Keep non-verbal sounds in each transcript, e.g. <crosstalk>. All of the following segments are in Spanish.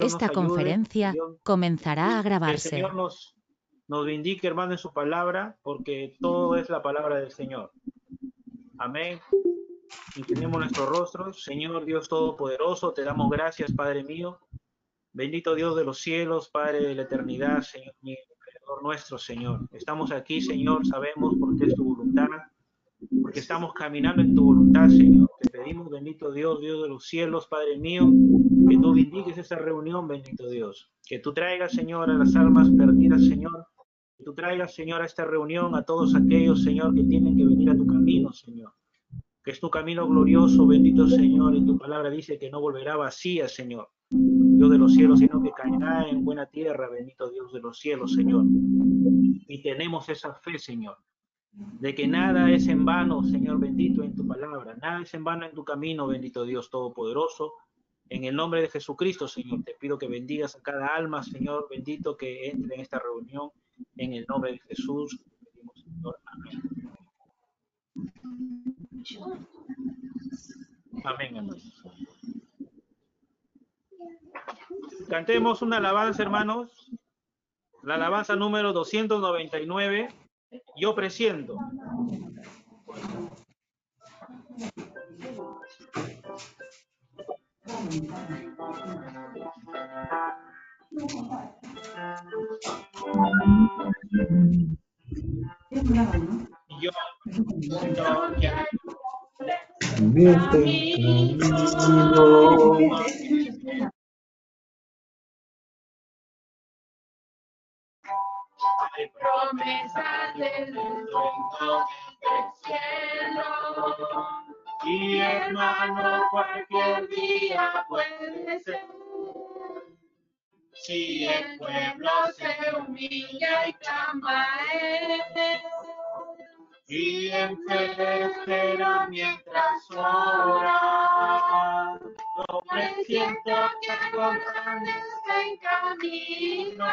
Esta conferencia comenzará a grabarse. Que el Señor nos, nos hermano, en su palabra, porque todo es la palabra del Señor. Amén. Inclinemos nuestros rostros. Señor Dios Todopoderoso, te damos gracias, Padre mío. Bendito Dios de los cielos, Padre de la eternidad, Señor mío, Creador nuestro, Señor. Estamos aquí, Señor, sabemos porque es tu voluntad, porque estamos caminando en tu voluntad, Señor. Te pedimos, bendito Dios, Dios de los cielos, Padre mío, que tú bendiques esta reunión, bendito Dios. Que tú traigas, Señor, a las almas perdidas, Señor. Que tú traigas, Señor, a esta reunión a todos aquellos, Señor, que tienen que venir a tu camino, Señor. Que es tu camino glorioso, bendito Señor, y tu palabra dice que no volverá vacía, Señor. Dios de los cielos, sino que caerá en buena tierra, bendito Dios de los cielos, Señor. Y tenemos esa fe, Señor, de que nada es en vano, Señor bendito, en tu palabra, nada es en vano en tu camino, bendito Dios Todopoderoso, en el nombre de Jesucristo, Señor, te pido que bendigas a cada alma, Señor bendito, que entre en esta reunión. En el nombre de Jesús, Señor. Amén. Cantemos una alabanza, hermanos. La alabanza número 299. Yo presiento. Yo Hay promesas del reino del cielo. Y hermano, cualquier día puede ser. Si el pueblo se humilla y clama a él, y en fe espera mientras ora, yo presiento que algo grande está en camino.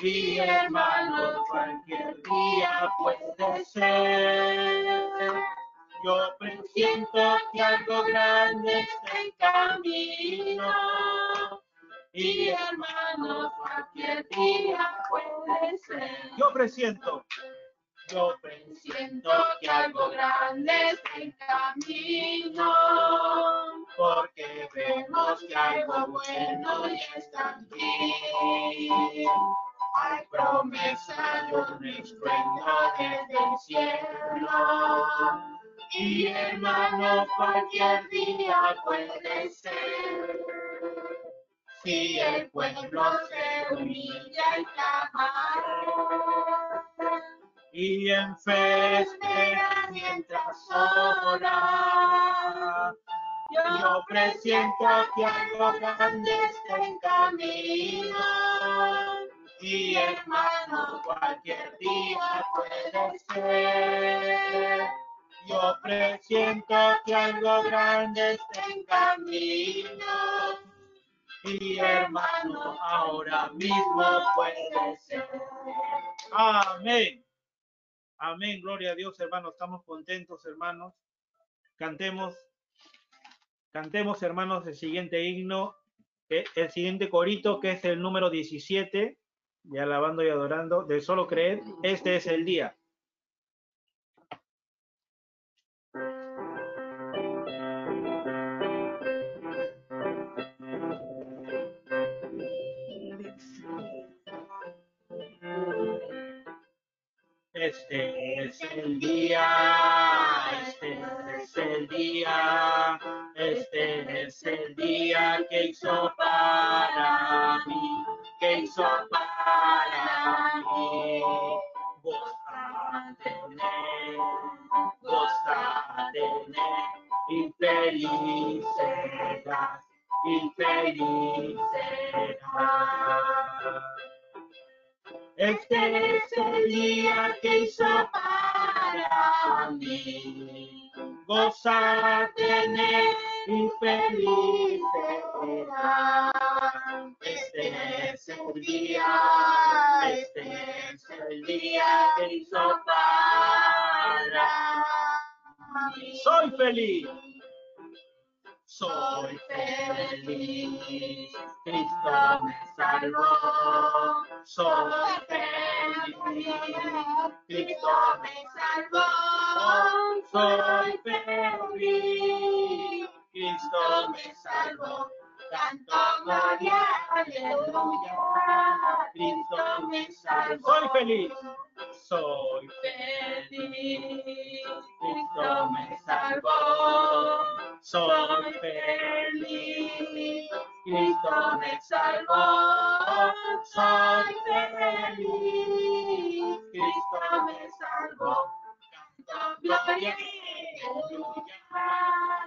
Y hermano, cualquier día puede ser. Yo presiento que algo grande está en camino. Y hermano, cualquier día puede ser. Yo presiento. Yo presiento que algo grande está en camino. Porque vemos que algo bueno ya está aquí. Hay promesa y un estruendo desde el cielo. Y hermano, cualquier día puede ser. Si el pueblo se humilla y clama. Y en fe espera mientras ora. Yo presiento que algo grande está en camino. Y hermano, cualquier día puede ser. Yo presiento que algo grande está en camino. Y hermano, ahora mismo puede ser. Amén. Amén. Gloria a Dios, hermanos. Estamos contentos, hermanos. Cantemos. Cantemos, hermanos, el siguiente himno, el siguiente corito, que es el número 17 y alabando y adorando, de solo creer, este es el día. Este es el día, este es el día, este es el día que hizo para mí, que hizo para mí. Goza tener, goza tener, y feliz serás, y feliz serás. Este es el día que hizo para mí. Goza tener y feliz será. Este es el día, este es el día que hizo para mí. Soy feliz. Soy feliz. Cristo me salvó, soy feliz. Cristo me salvó, soy feliz. Cristo me salvó, canto gloria, aleluya. Cristo me salvó. Soy feliz. Soy feliz, Cristo me salvó. Soy feliz, Cristo me salvó. Soy feliz, Cristo me salvó. Canto gloria, aleluya.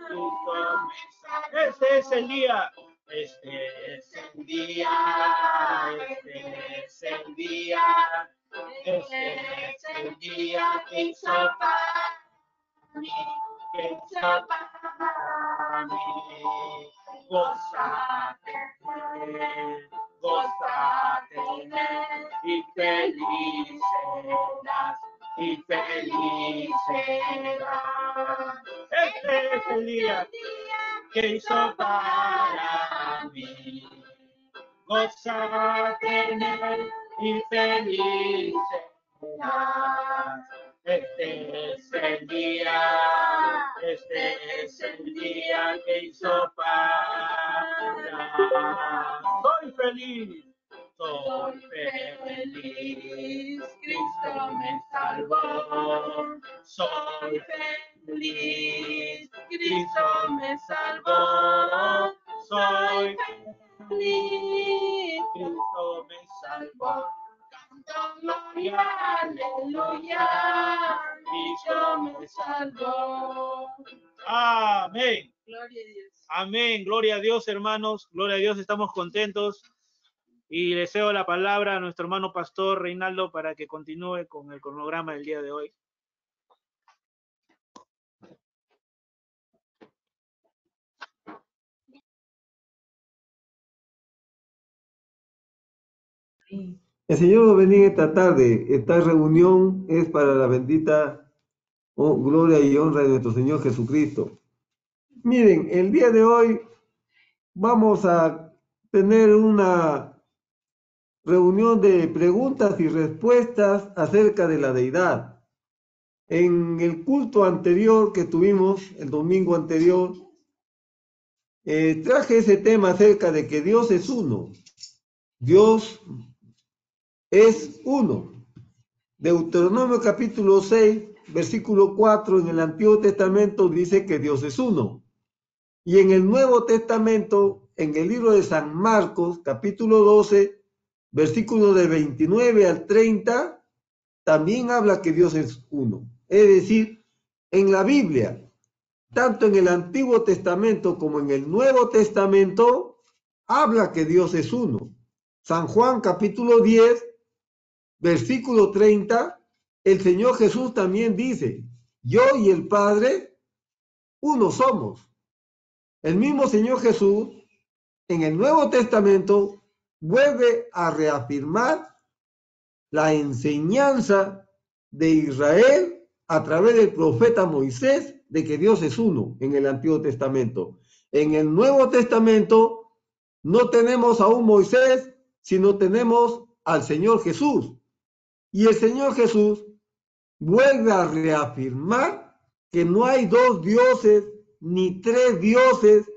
Cristo me salvó. Este es el día. Este es el día, este es el día, este es el día que hizo para mí, que hizo para mí. Gózate, gózate en él, y feliz serás, y feliz. Este es el día. que hizo para mí. Gózate en y feliz. Este es el día, este es el día que hizo para Soy feliz. soy feliz, Cristo me salvó. Soy feliz, Cristo me salvó. Soy feliz, Cristo me salvó. Canto gloria, aleluya, Cristo me salvó. Amén. Gloria a Dios. Amén. Gloria a Dios, hermanos. Gloria a Dios. Estamos contentos. Y le cedo la palabra a nuestro hermano pastor Reinaldo para que continúe con el cronograma del día de hoy. El Señor nos esta tarde. Esta reunión es para la bendita oh, gloria y honra de nuestro Señor Jesucristo. Miren, el día de hoy vamos a tener una reunión de preguntas y respuestas acerca de la deidad. En el culto anterior que tuvimos, el domingo anterior, eh, traje ese tema acerca de que Dios es uno. Dios es uno. Deuteronomio capítulo 6, versículo 4 en el Antiguo Testamento dice que Dios es uno. Y en el Nuevo Testamento, en el libro de San Marcos, capítulo 12, versículo de 29 al 30, también habla que Dios es uno. Es decir, en la Biblia, tanto en el Antiguo Testamento como en el Nuevo Testamento, habla que Dios es uno. San Juan capítulo 10, versículo 30, el Señor Jesús también dice, yo y el Padre, uno somos. El mismo Señor Jesús, en el Nuevo Testamento, vuelve a reafirmar la enseñanza de Israel a través del profeta Moisés de que Dios es uno en el Antiguo Testamento. En el Nuevo Testamento no tenemos a un Moisés, sino tenemos al Señor Jesús. Y el Señor Jesús vuelve a reafirmar que no hay dos dioses ni tres dioses,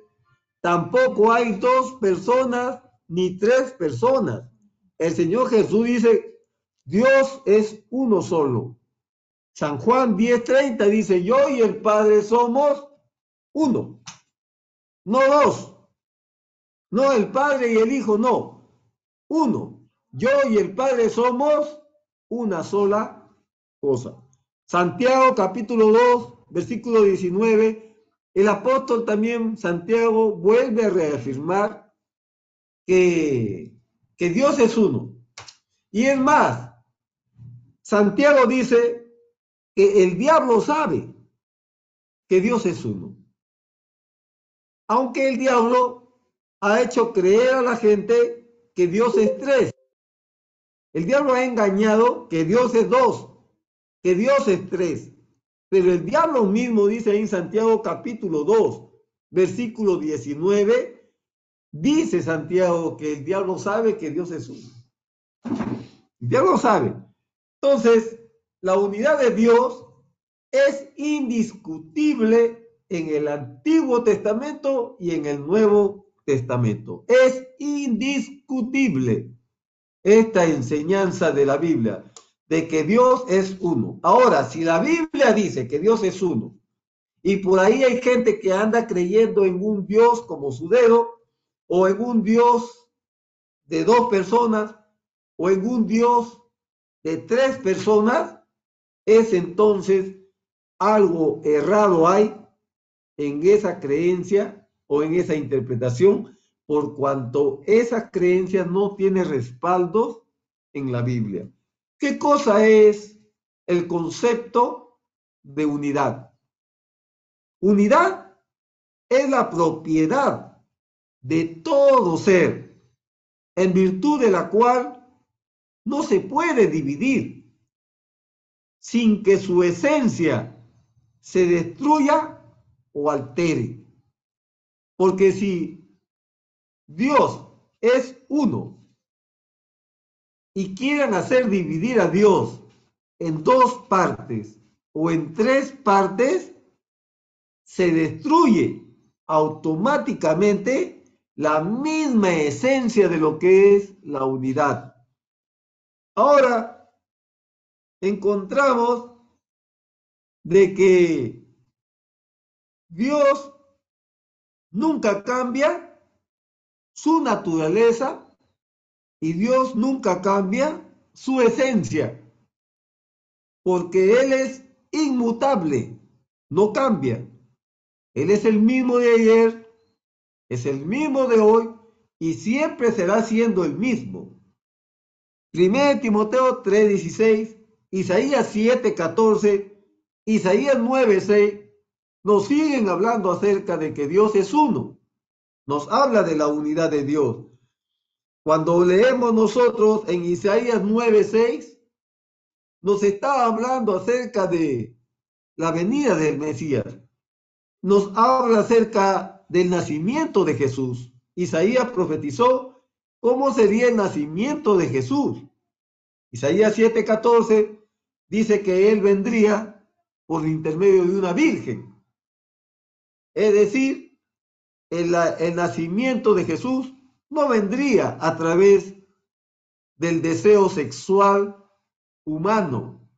tampoco hay dos personas ni tres personas. El Señor Jesús dice, Dios es uno solo. San Juan 10:30 dice, yo y el Padre somos uno, no dos. No el Padre y el Hijo, no. Uno. Yo y el Padre somos una sola cosa. Santiago capítulo 2, versículo 19, el apóstol también, Santiago, vuelve a reafirmar que, que Dios es uno. Y es más, Santiago dice que el diablo sabe que Dios es uno. Aunque el diablo ha hecho creer a la gente que Dios es tres. El diablo ha engañado que Dios es dos, que Dios es tres. Pero el diablo mismo dice en Santiago capítulo 2, versículo 19, Dice Santiago que el diablo sabe que Dios es uno. Diablo sabe. Entonces, la unidad de Dios es indiscutible en el Antiguo Testamento y en el Nuevo Testamento. Es indiscutible esta enseñanza de la Biblia, de que Dios es uno. Ahora, si la Biblia dice que Dios es uno, y por ahí hay gente que anda creyendo en un Dios como su dedo, o en un Dios de dos personas, o en un Dios de tres personas, es entonces algo errado hay en esa creencia o en esa interpretación, por cuanto esa creencia no tiene respaldo en la Biblia. ¿Qué cosa es el concepto de unidad? Unidad es la propiedad de todo ser, en virtud de la cual no se puede dividir sin que su esencia se destruya o altere. Porque si Dios es uno y quieren hacer dividir a Dios en dos partes o en tres partes, se destruye automáticamente la misma esencia de lo que es la unidad. Ahora encontramos de que Dios nunca cambia su naturaleza y Dios nunca cambia su esencia, porque Él es inmutable, no cambia. Él es el mismo de ayer, es el mismo de hoy y siempre será siendo el mismo. 1 Timoteo 3:16, Isaías 7:14, Isaías 9:6 nos siguen hablando acerca de que Dios es uno. Nos habla de la unidad de Dios. Cuando leemos nosotros en Isaías 9:6, nos está hablando acerca de la venida del Mesías nos habla acerca del nacimiento de Jesús. Isaías profetizó cómo sería el nacimiento de Jesús. Isaías 7:14 dice que él vendría por intermedio de una virgen. Es decir, el, nacimiento de Jesús no vendría a través del deseo sexual humano,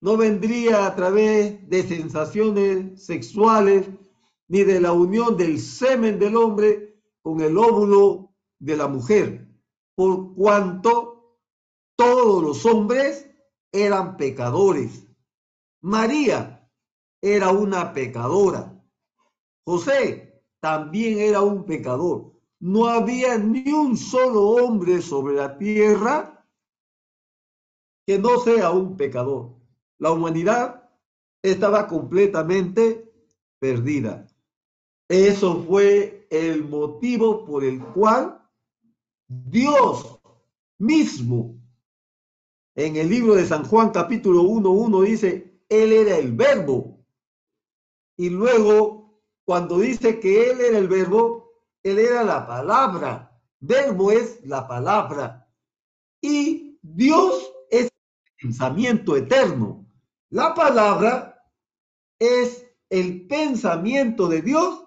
no vendría a través de sensaciones sexuales ni de la unión del semen del hombre con el óvulo de la mujer, por cuanto todos los hombres eran pecadores. María era una pecadora. José también era un pecador. No había ni un solo hombre sobre la tierra que no sea un pecador la humanidad estaba completamente perdida. Eso fue el motivo por el cual Dios mismo, en el libro de San Juan capítulo 1.1 dice, Él era el verbo. Y luego, cuando dice que Él era el verbo, Él era la palabra. Verbo es la palabra. Y Dios es pensamiento eterno. La palabra es el pensamiento de Dios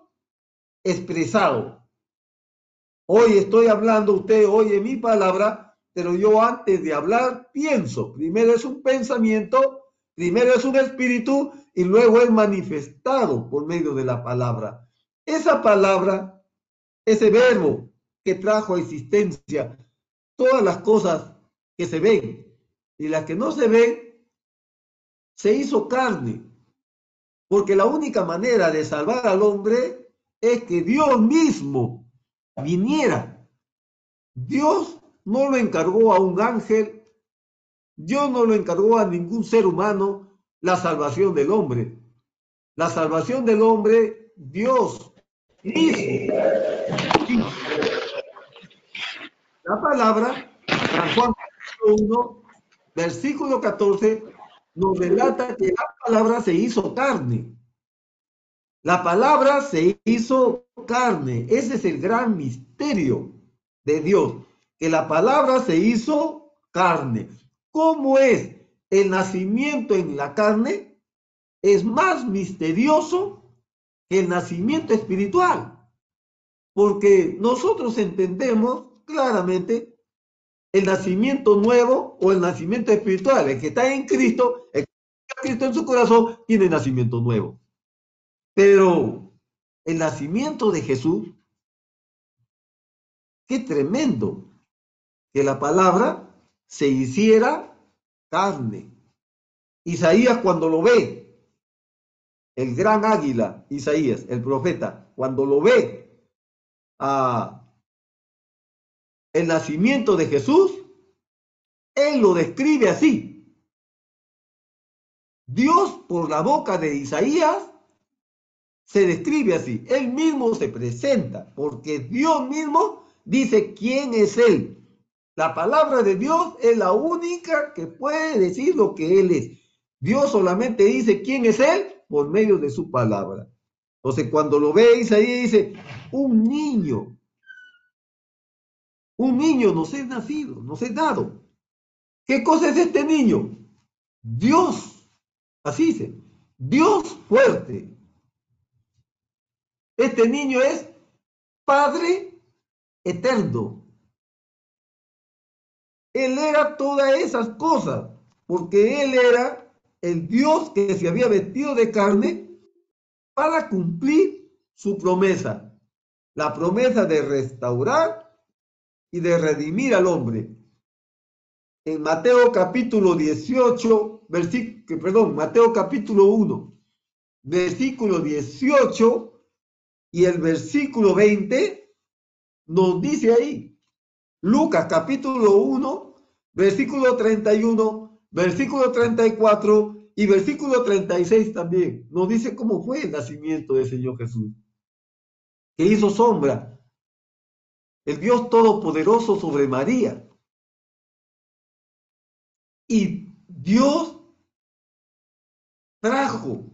expresado. Hoy estoy hablando, usted oye mi palabra, pero yo antes de hablar pienso. Primero es un pensamiento, primero es un espíritu y luego es manifestado por medio de la palabra. Esa palabra, ese verbo que trajo a existencia todas las cosas que se ven y las que no se ven, se hizo carne, porque la única manera de salvar al hombre es que Dios mismo viniera. Dios no lo encargó a un ángel, Dios no lo encargó a ningún ser humano la salvación del hombre. La salvación del hombre, Dios mismo. La palabra, San Juan 1, versículo 14, nos relata que la palabra se hizo carne. La palabra se hizo carne. Ese es el gran misterio de Dios, que la palabra se hizo carne. ¿Cómo es el nacimiento en la carne? Es más misterioso que el nacimiento espiritual, porque nosotros entendemos claramente el nacimiento nuevo o el nacimiento espiritual. El que está en Cristo, el que está Cristo en su corazón, tiene nacimiento nuevo. Pero el nacimiento de Jesús, qué tremendo que la palabra se hiciera carne. Isaías cuando lo ve, el gran águila, Isaías, el profeta, cuando lo ve a el nacimiento de Jesús, él lo describe así. Dios por la boca de Isaías se describe así. Él mismo se presenta, porque Dios mismo dice quién es Él. La palabra de Dios es la única que puede decir lo que Él es. Dios solamente dice quién es Él por medio de su palabra. Entonces, cuando lo ve Isaías, dice, un niño un niño nos es nacido, nos es dado. ¿Qué cosa es este niño? Dios, así dice, Dios fuerte. Este niño es Padre eterno. Él era todas esas cosas, porque Él era el Dios que se había vestido de carne para cumplir su promesa, la promesa de restaurar y de redimir al hombre. En Mateo capítulo 18, versículo, perdón, Mateo capítulo 1, versículo 18 y el versículo 20 nos dice ahí, Lucas capítulo 1, versículo 31, versículo 34 y versículo 36 también, nos dice cómo fue el nacimiento del Señor Jesús, que hizo sombra el Dios Todopoderoso sobre María. Y Dios trajo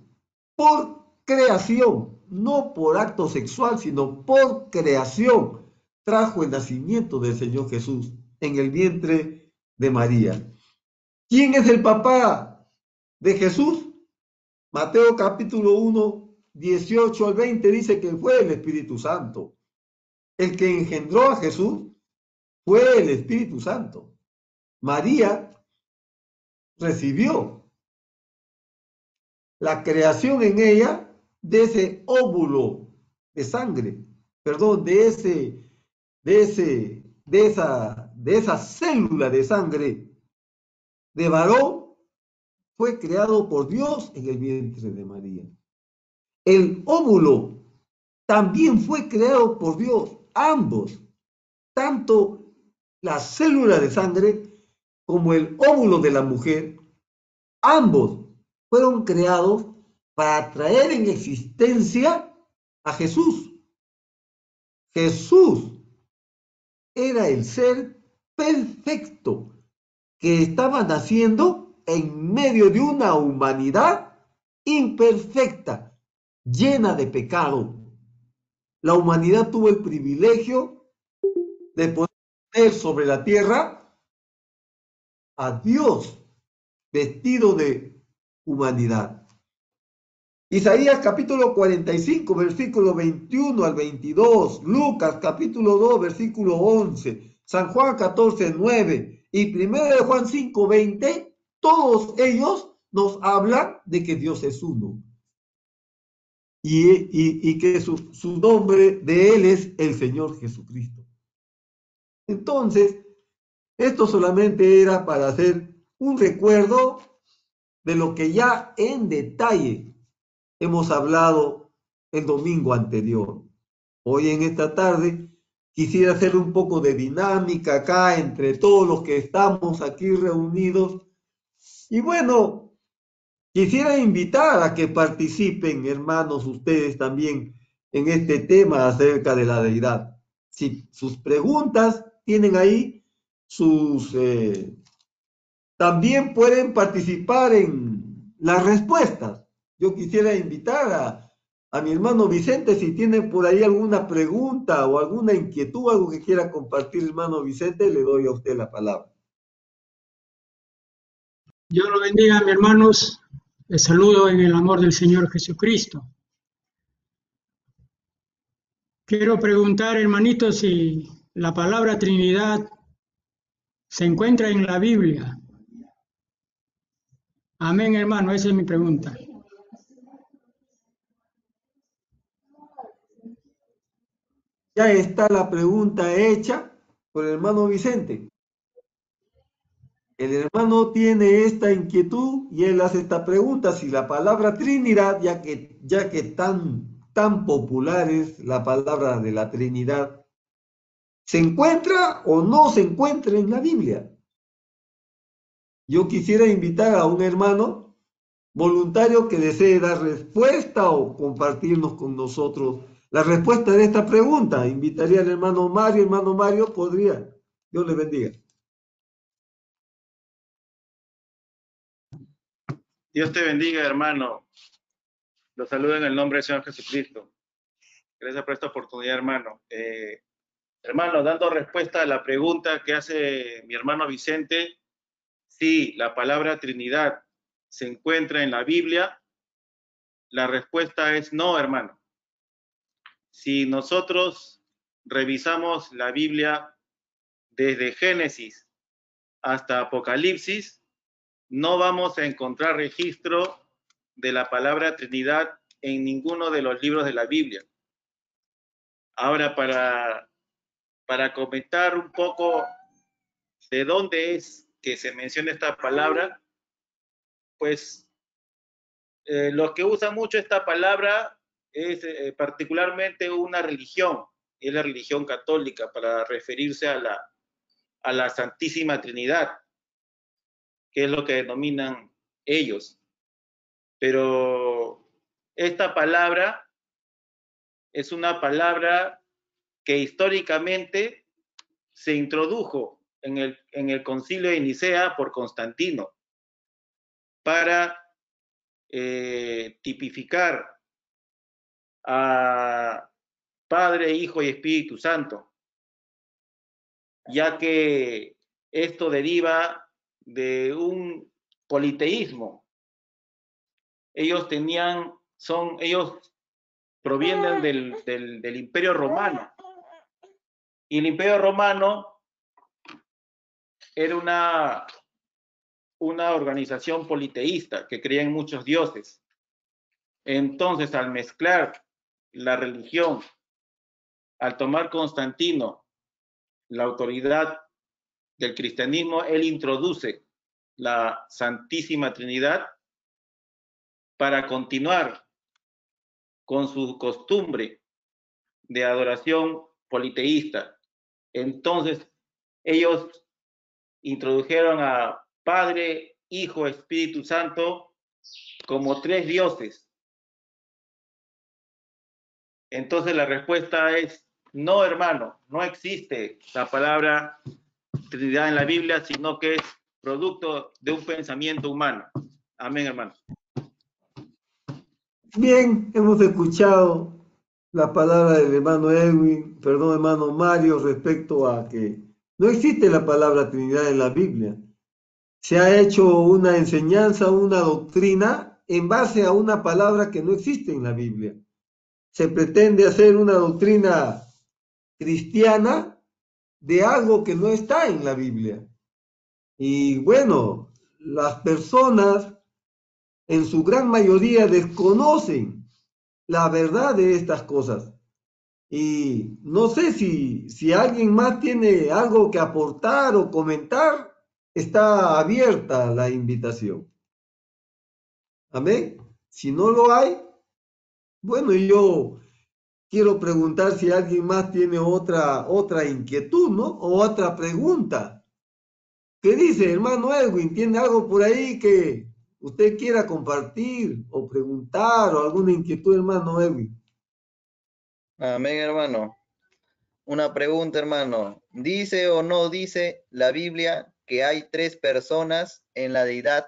por creación, no por acto sexual, sino por creación, trajo el nacimiento del Señor Jesús en el vientre de María. ¿Quién es el papá de Jesús? Mateo capítulo 1, 18 al 20 dice que fue el Espíritu Santo. El que engendró a Jesús fue el Espíritu Santo. María recibió la creación en ella de ese óvulo de sangre, perdón, de ese, de ese, de esa, de esa célula de sangre de varón fue creado por Dios en el vientre de María. El óvulo también fue creado por Dios ambos, tanto la célula de sangre como el óvulo de la mujer, ambos fueron creados para traer en existencia a Jesús. Jesús era el ser perfecto que estaba naciendo en medio de una humanidad imperfecta, llena de pecado, la humanidad tuvo el privilegio de poner sobre la tierra a Dios vestido de humanidad. Isaías capítulo 45, versículo 21 al 22, Lucas capítulo 2, versículo 11, San Juan 14, 9 y 1 de Juan 5, 20, todos ellos nos hablan de que Dios es uno y, que su, su nombre de Él es el Señor Jesucristo. Entonces, esto solamente era para hacer un recuerdo de lo que ya en detalle hemos hablado el domingo anterior. Hoy en esta tarde quisiera hacer un poco de dinámica acá entre todos los que estamos aquí reunidos. Y bueno, Quisiera invitar a que participen, hermanos, ustedes también en este tema acerca de la deidad. Si sus preguntas tienen ahí sus... Eh, también pueden participar en las respuestas. Yo quisiera invitar a, a mi hermano Vicente si tiene por ahí alguna pregunta o alguna inquietud, algo que quiera compartir, hermano Vicente, le doy a usted la palabra. Dios lo bendiga, mis hermanos. Les saludo en el amor del Señor Jesucristo. Quiero preguntar, hermanito, si la palabra Trinidad se encuentra en la Biblia. Amén, hermano, esa es mi pregunta. Ya está la pregunta hecha por el hermano Vicente. El hermano tiene esta inquietud y él hace esta pregunta, si la palabra Trinidad, ya que, ya que tan, tan popular es la palabra de la Trinidad, ¿se encuentra o no se encuentra en la Biblia? Yo quisiera invitar a un hermano voluntario que desee dar respuesta o compartirnos con nosotros la respuesta de esta pregunta. Invitaría al hermano Mario. Hermano Mario, podría. Dios le bendiga. Dios te bendiga, hermano. Los saludo en el nombre del Señor Jesucristo. Gracias por esta oportunidad, hermano. Eh, hermano, dando respuesta a la pregunta que hace mi hermano Vicente, si la palabra Trinidad se encuentra en la Biblia, la respuesta es no, hermano. Si nosotros revisamos la Biblia desde Génesis hasta Apocalipsis, no vamos a encontrar registro de la palabra Trinidad en ninguno de los libros de la Biblia. Ahora, para, para comentar un poco de dónde es que se menciona esta palabra, pues eh, los que usan mucho esta palabra es eh, particularmente una religión, y es la religión católica, para referirse a la, a la Santísima Trinidad, que es lo que denominan ellos. Pero esta palabra es una palabra que históricamente se introdujo en el, en el concilio de Nicea por Constantino para eh, tipificar a Padre, Hijo y Espíritu Santo, ya que esto deriva de un politeísmo. Ellos tenían, son, ellos provienen del, del, del Imperio Romano. Y el Imperio Romano era una, una organización politeísta que creía en muchos dioses. Entonces, al mezclar la religión, al tomar Constantino la autoridad del cristianismo, él introduce la Santísima Trinidad para continuar con su costumbre de adoración politeísta. Entonces, ellos introdujeron a Padre, Hijo, Espíritu Santo como tres dioses. Entonces la respuesta es no, hermano, no existe la palabra Trinidad en la Biblia, sino que es producto de un pensamiento humano. Amén, hermano. Bien, hemos escuchado la palabra del hermano Edwin, perdón, hermano Mario, respecto a que no existe la palabra Trinidad en la Biblia. Se ha hecho una enseñanza, una doctrina en base a una palabra que no existe en la Biblia. Se pretende hacer una doctrina cristiana de algo que no está en la Biblia. Y bueno, las personas en su gran mayoría desconocen la verdad de estas cosas. Y no sé si, si alguien más tiene algo que aportar o comentar, está abierta la invitación. Amén. Si no lo hay, bueno, yo quiero preguntar si alguien más tiene otra, otra inquietud, ¿no? O otra pregunta. ¿Qué dice, hermano Edwin? ¿Tiene algo por ahí que usted quiera compartir o preguntar o alguna inquietud, hermano Edwin? Amén, hermano. Una pregunta, hermano. ¿Dice o no dice la Biblia que hay tres personas en la deidad?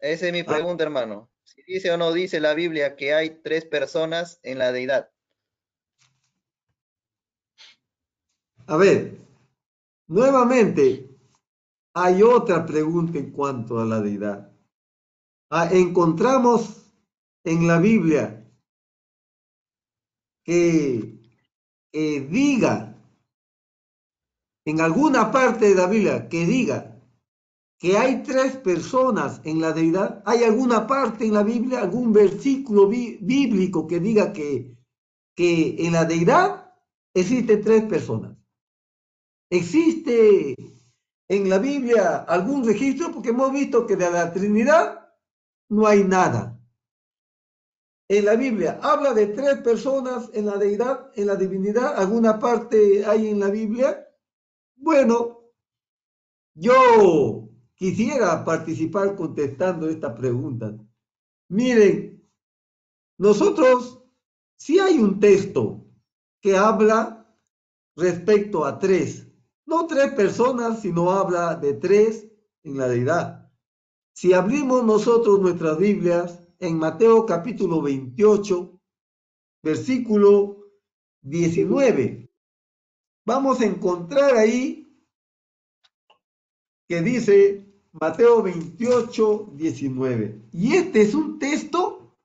Esa es mi pregunta, hermano. Si dice o no dice la Biblia que hay tres personas en la deidad. A ver, nuevamente, hay otra pregunta en cuanto a la deidad. Ah, encontramos en la Biblia que, que diga, en alguna parte de la Biblia, que diga que hay tres personas en la deidad. ¿Hay alguna parte en la Biblia, algún versículo bí- bíblico que diga que, que en la deidad existen tres personas? ¿Existe en la Biblia algún registro? Porque hemos visto que de la Trinidad no hay nada. En la Biblia habla de tres personas en la deidad, en la divinidad. ¿Alguna parte hay en la Biblia? Bueno, yo quisiera participar contestando esta pregunta. Miren, nosotros sí hay un texto que habla respecto a tres, no tres personas, sino habla de tres en la deidad. Si abrimos nosotros nuestras Biblias en Mateo capítulo 28, versículo 19, vamos a encontrar ahí que dice Mateo 28, 19. Y este es un texto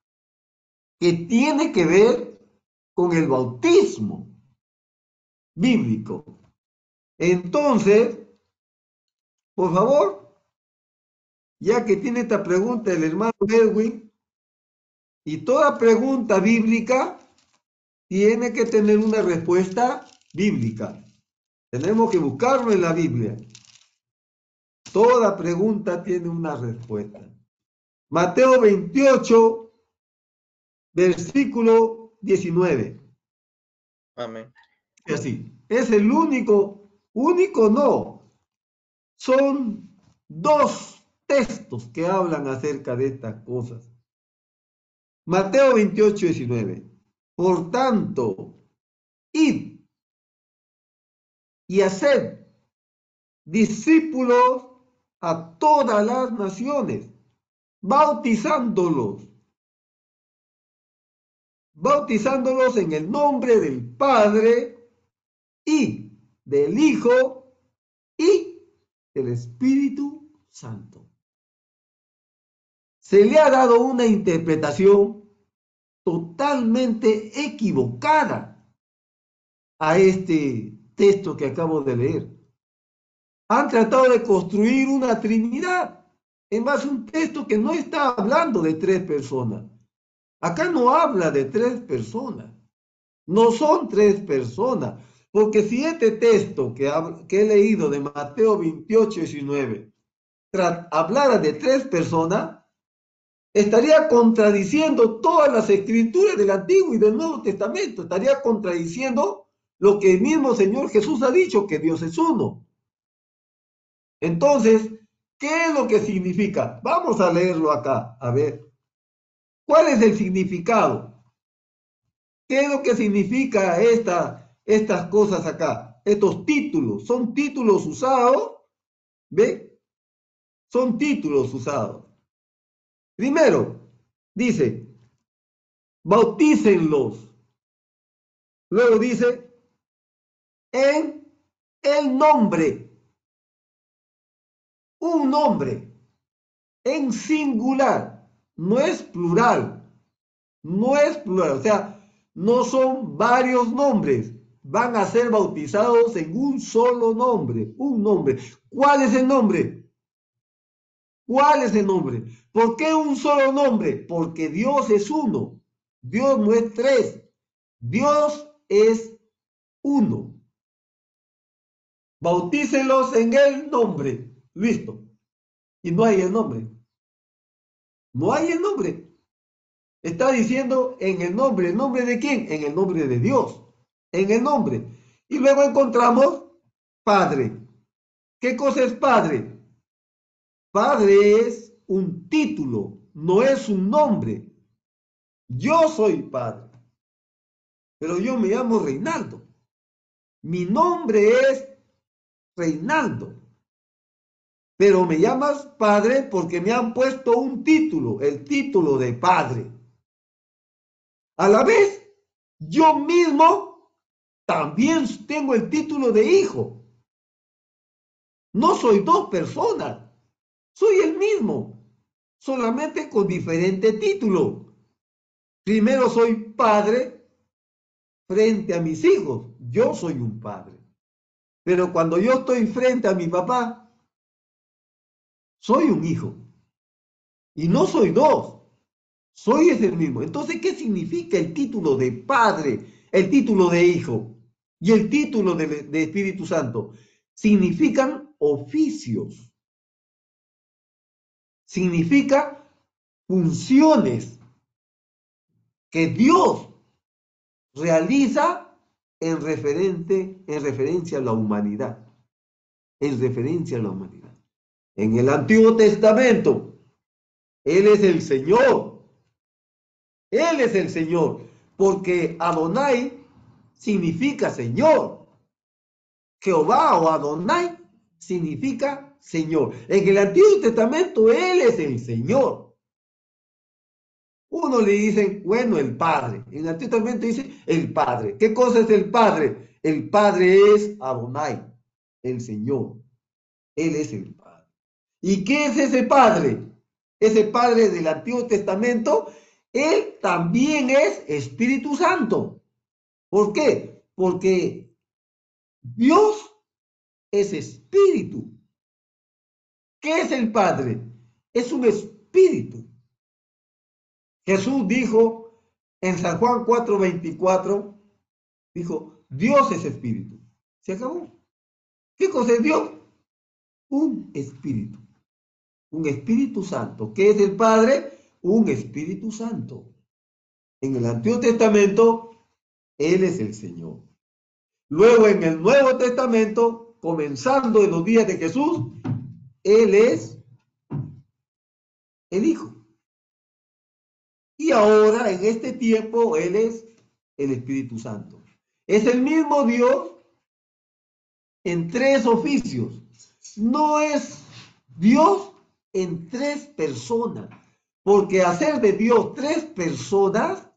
que tiene que ver con el bautismo bíblico. Entonces, por favor, ya que tiene esta pregunta el hermano Edwin, y toda pregunta bíblica tiene que tener una respuesta bíblica. Tenemos que buscarlo en la Biblia. Toda pregunta tiene una respuesta. Mateo 28, versículo 19. Amén. Y así. Es el único, único no. Son dos textos que hablan acerca de estas cosas. Mateo 28, 19. Por tanto, id y haced discípulos a todas las naciones, bautizándolos, bautizándolos en el nombre del Padre y del Hijo y del Espíritu Santo. Se le ha dado una interpretación totalmente equivocada a este texto que acabo de leer. Han tratado de construir una trinidad en base a un texto que no está hablando de tres personas. Acá no habla de tres personas. No son tres personas. Porque si este texto que, que he leído de Mateo 28, 19 tra- hablara de tres personas, estaría contradiciendo todas las escrituras del Antiguo y del Nuevo Testamento. Estaría contradiciendo lo que el mismo Señor Jesús ha dicho, que Dios es uno. Entonces, ¿qué es lo que significa? Vamos a leerlo acá, a ver. ¿Cuál es el significado? ¿Qué es lo que significa esta, estas cosas acá? Estos títulos, son títulos usados, ¿ve? Son títulos usados. Primero, dice, bautícenlos. Luego dice, en el nombre. Un nombre. En singular. No es plural. No es plural. O sea, no son varios nombres. Van a ser bautizados en un solo nombre. Un nombre. ¿Cuál es el nombre? ¿Cuál es el nombre? ¿Por qué un solo nombre? Porque Dios es uno. Dios no es tres. Dios es uno. Bautícelos en el nombre. Listo. Y no hay el nombre. No hay el nombre. Está diciendo en el nombre. ¿El nombre de quién? En el nombre de Dios. En el nombre. Y luego encontramos Padre. ¿Qué cosa es Padre? Padre es un título, no es un nombre. Yo soy padre, pero yo me llamo Reinaldo. Mi nombre es Reinaldo. Pero me llamas padre porque me han puesto un título, el título de padre. A la vez, yo mismo también tengo el título de hijo. No soy dos personas, soy el mismo, solamente con diferente título. Primero soy padre frente a mis hijos, yo soy un padre. Pero cuando yo estoy frente a mi papá, soy un hijo. Y no soy dos, soy ese mismo. Entonces, ¿qué significa el título de padre, el título de hijo y el título de, Espíritu Santo? Significan oficios. Significa funciones que Dios realiza en, referente, en referencia a la humanidad. En referencia a la humanidad. En el Antiguo Testamento, Él es el Señor. Él es el Señor. Porque Adonai significa Señor. Jehová o Adonai significa Señor. En el Antiguo Testamento Él es el Señor. Uno le dicen, bueno, el Padre. En el Antiguo Testamento dice el Padre. ¿Qué cosa es el Padre? El Padre es Adonai, el Señor. Él es el Padre. ¿Y qué es ese Padre? Ese Padre del Antiguo Testamento, Él también es Espíritu Santo. ¿Por qué? Porque Dios es espíritu. ¿Qué es el Padre? Es un espíritu. Jesús dijo en San Juan 4:24, dijo, Dios es espíritu. Se acabó. ¿Qué cosa es Dios? Un espíritu. Un espíritu santo. ¿Qué es el Padre? Un espíritu santo. En el Antiguo Testamento, Él es el Señor. Luego en el Nuevo Testamento, comenzando en los días de Jesús, Él es el Hijo. Y ahora, en este tiempo, Él es el Espíritu Santo. Es el mismo Dios en tres oficios. No es Dios en tres personas. Porque hacer de Dios tres personas,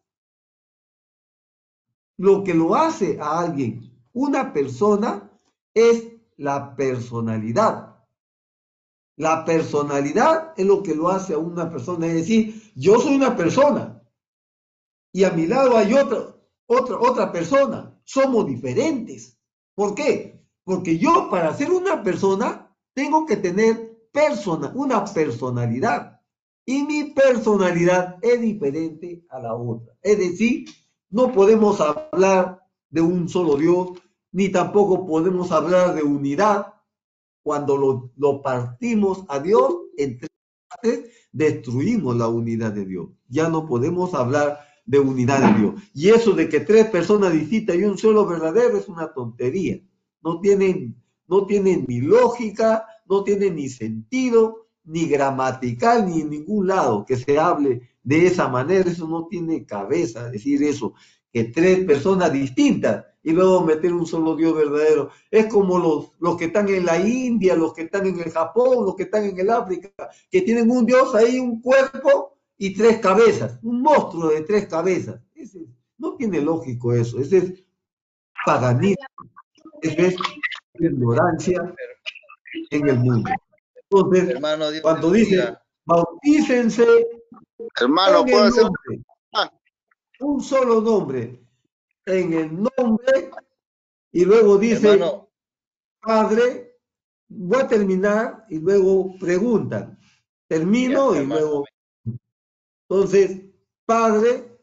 lo que lo hace a alguien una persona es la personalidad. La personalidad es lo que lo hace a una persona. Es decir, yo soy una persona y a mi lado hay otra, otra, otra persona. Somos diferentes. ¿Por qué? Porque yo para ser una persona tengo que tener una personalidad. Y mi personalidad es diferente a la otra. Es decir, no podemos hablar de un solo Dios, ni tampoco podemos hablar de unidad, cuando lo, partimos a Dios en tres partes, destruimos la unidad de Dios. Ya no podemos hablar de unidad de Dios. Y eso de que tres personas distintas y un solo verdadero es una tontería. No tienen, no tienen ni lógica, no tienen ni sentido, ni gramatical, ni en ningún lado que se hable de esa manera. Eso no tiene cabeza decir eso, que tres personas distintas y luego meter un solo Dios verdadero. Es como los, los que están en la India, los que están en el Japón, los que están en el África, que tienen un Dios ahí, un cuerpo y tres cabezas, un monstruo de tres cabezas. no tiene lógico eso, ese es paganismo, ese es ignorancia en el mundo. Entonces, cuando dice, bautícense, hermano, ¿puedo hacer? un solo nombre, en el nombre y luego dice, Padre, voy a terminar y luego preguntan. Termino y luego... Entonces, Padre,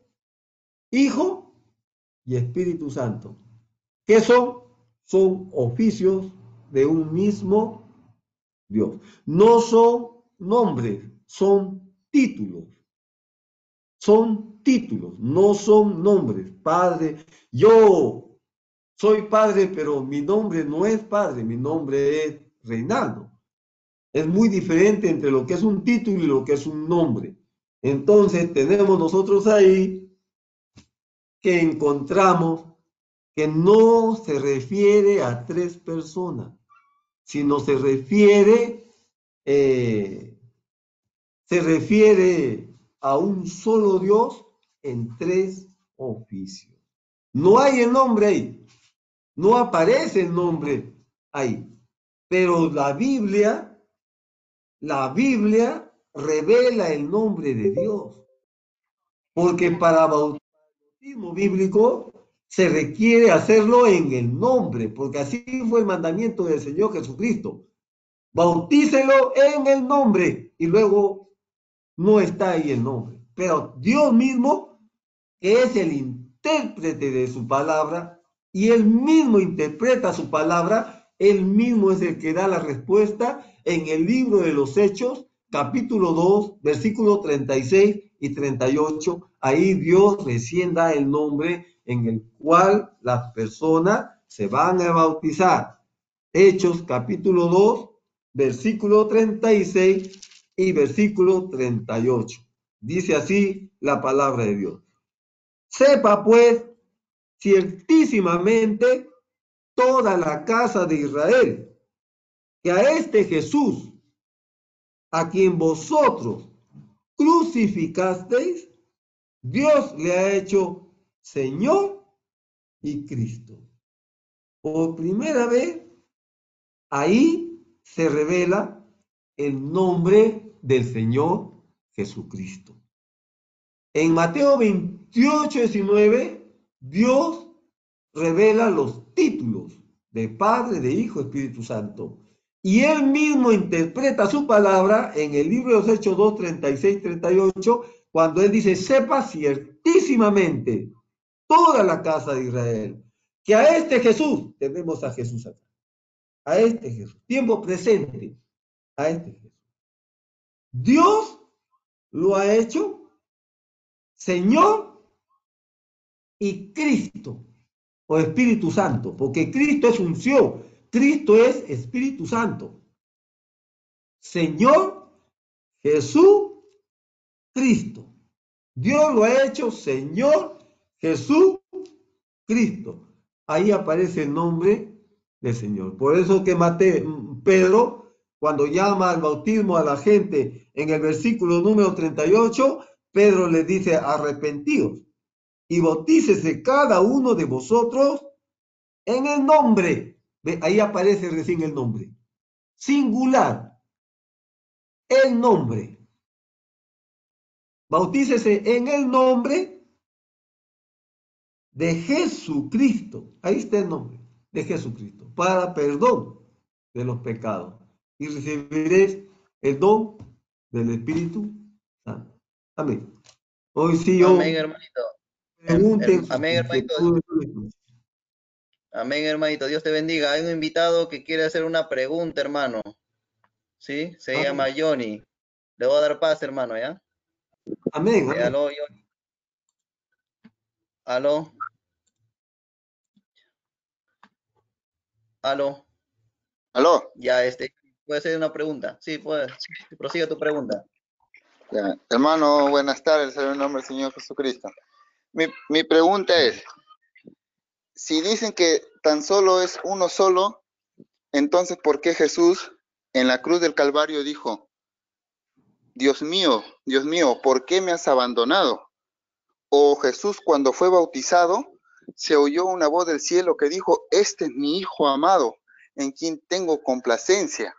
Hijo y Espíritu Santo. ¿Qué son? Son oficios de un mismo Dios. No son nombres, son títulos. Son títulos, no son nombres. Padre, yo soy padre, pero mi nombre no es padre, mi nombre es Reinaldo. Es muy diferente entre lo que es un título y lo que es un nombre. Entonces tenemos nosotros ahí que encontramos que no se refiere a tres personas, sino se refiere eh, se refiere a un solo Dios en tres oficios. No hay el nombre ahí, no aparece el nombre ahí, pero la Biblia, la Biblia revela el nombre de Dios, porque para bautismo bíblico se requiere hacerlo en el nombre, porque así fue el mandamiento del Señor Jesucristo. Bautícelo en el nombre y luego no está ahí el nombre. Pero Dios mismo, es el intérprete de su palabra, y él mismo interpreta su palabra, él mismo es el que da la respuesta en el libro de los Hechos, capítulo 2, versículo 36 y 38. Ahí Dios recién da el nombre en el cual las personas se van a bautizar. Hechos capítulo 2, versículo 36 y versículo 38. Dice así la palabra de Dios. Sepa pues ciertísimamente toda la casa de Israel que a este Jesús, a quien vosotros crucificasteis, Dios le ha hecho Señor y Cristo. Por primera vez, ahí se revela el nombre del Señor Jesucristo. En Mateo 28, 19, Dios revela los títulos de Padre, de Hijo, Espíritu Santo. Y él mismo interpreta su palabra en el libro de los Hechos 2, 36, 38, cuando él dice, sepa ciertísimamente toda la casa de Israel, que a este Jesús, tenemos a Jesús acá, a este Jesús, tiempo presente, a este Jesús. Dios lo ha hecho Señor y Cristo, o Espíritu Santo, porque Cristo es unción, Cristo es Espíritu Santo. Señor Jesús, Cristo. Dios lo ha hecho Señor Jesús Cristo. Ahí aparece el nombre del Señor. Por eso que Mateo, Pedro, cuando llama al bautismo a la gente en el versículo número 38, Pedro le dice, arrepentidos y bautícese cada uno de vosotros en el nombre. Ahí aparece recién el nombre. Singular. El nombre. Bautícese en el nombre de Jesucristo. Ahí está el nombre de Jesucristo, para perdón de los pecados. Y recibiréis el don del Espíritu Santo. Amén. Hoy sí yo... Amén, hermanito. Pregunten. Amén, hermanito. Amén, hermanito. Dios te bendiga. Hay un invitado que quiere hacer una pregunta, hermano. ¿Sí? Se llama Johnny. Le voy a dar paz, hermano, ¿ya? Amén. Amén. aló, Johnny. Aló. Aló. Aló. Ya, este, puede hacer una pregunta. Sí, puede. Prosiga tu pregunta. Ya. Hermano, buenas tardes, en el nombre del Señor Jesucristo. Mi, mi pregunta es, si dicen que tan solo es uno solo, entonces ¿por qué Jesús en la cruz del Calvario dijo, Dios mío, Dios mío, ¿por qué me has abandonado? O Jesús cuando fue bautizado, se oyó una voz del cielo que dijo, este es mi Hijo amado, en quien tengo complacencia.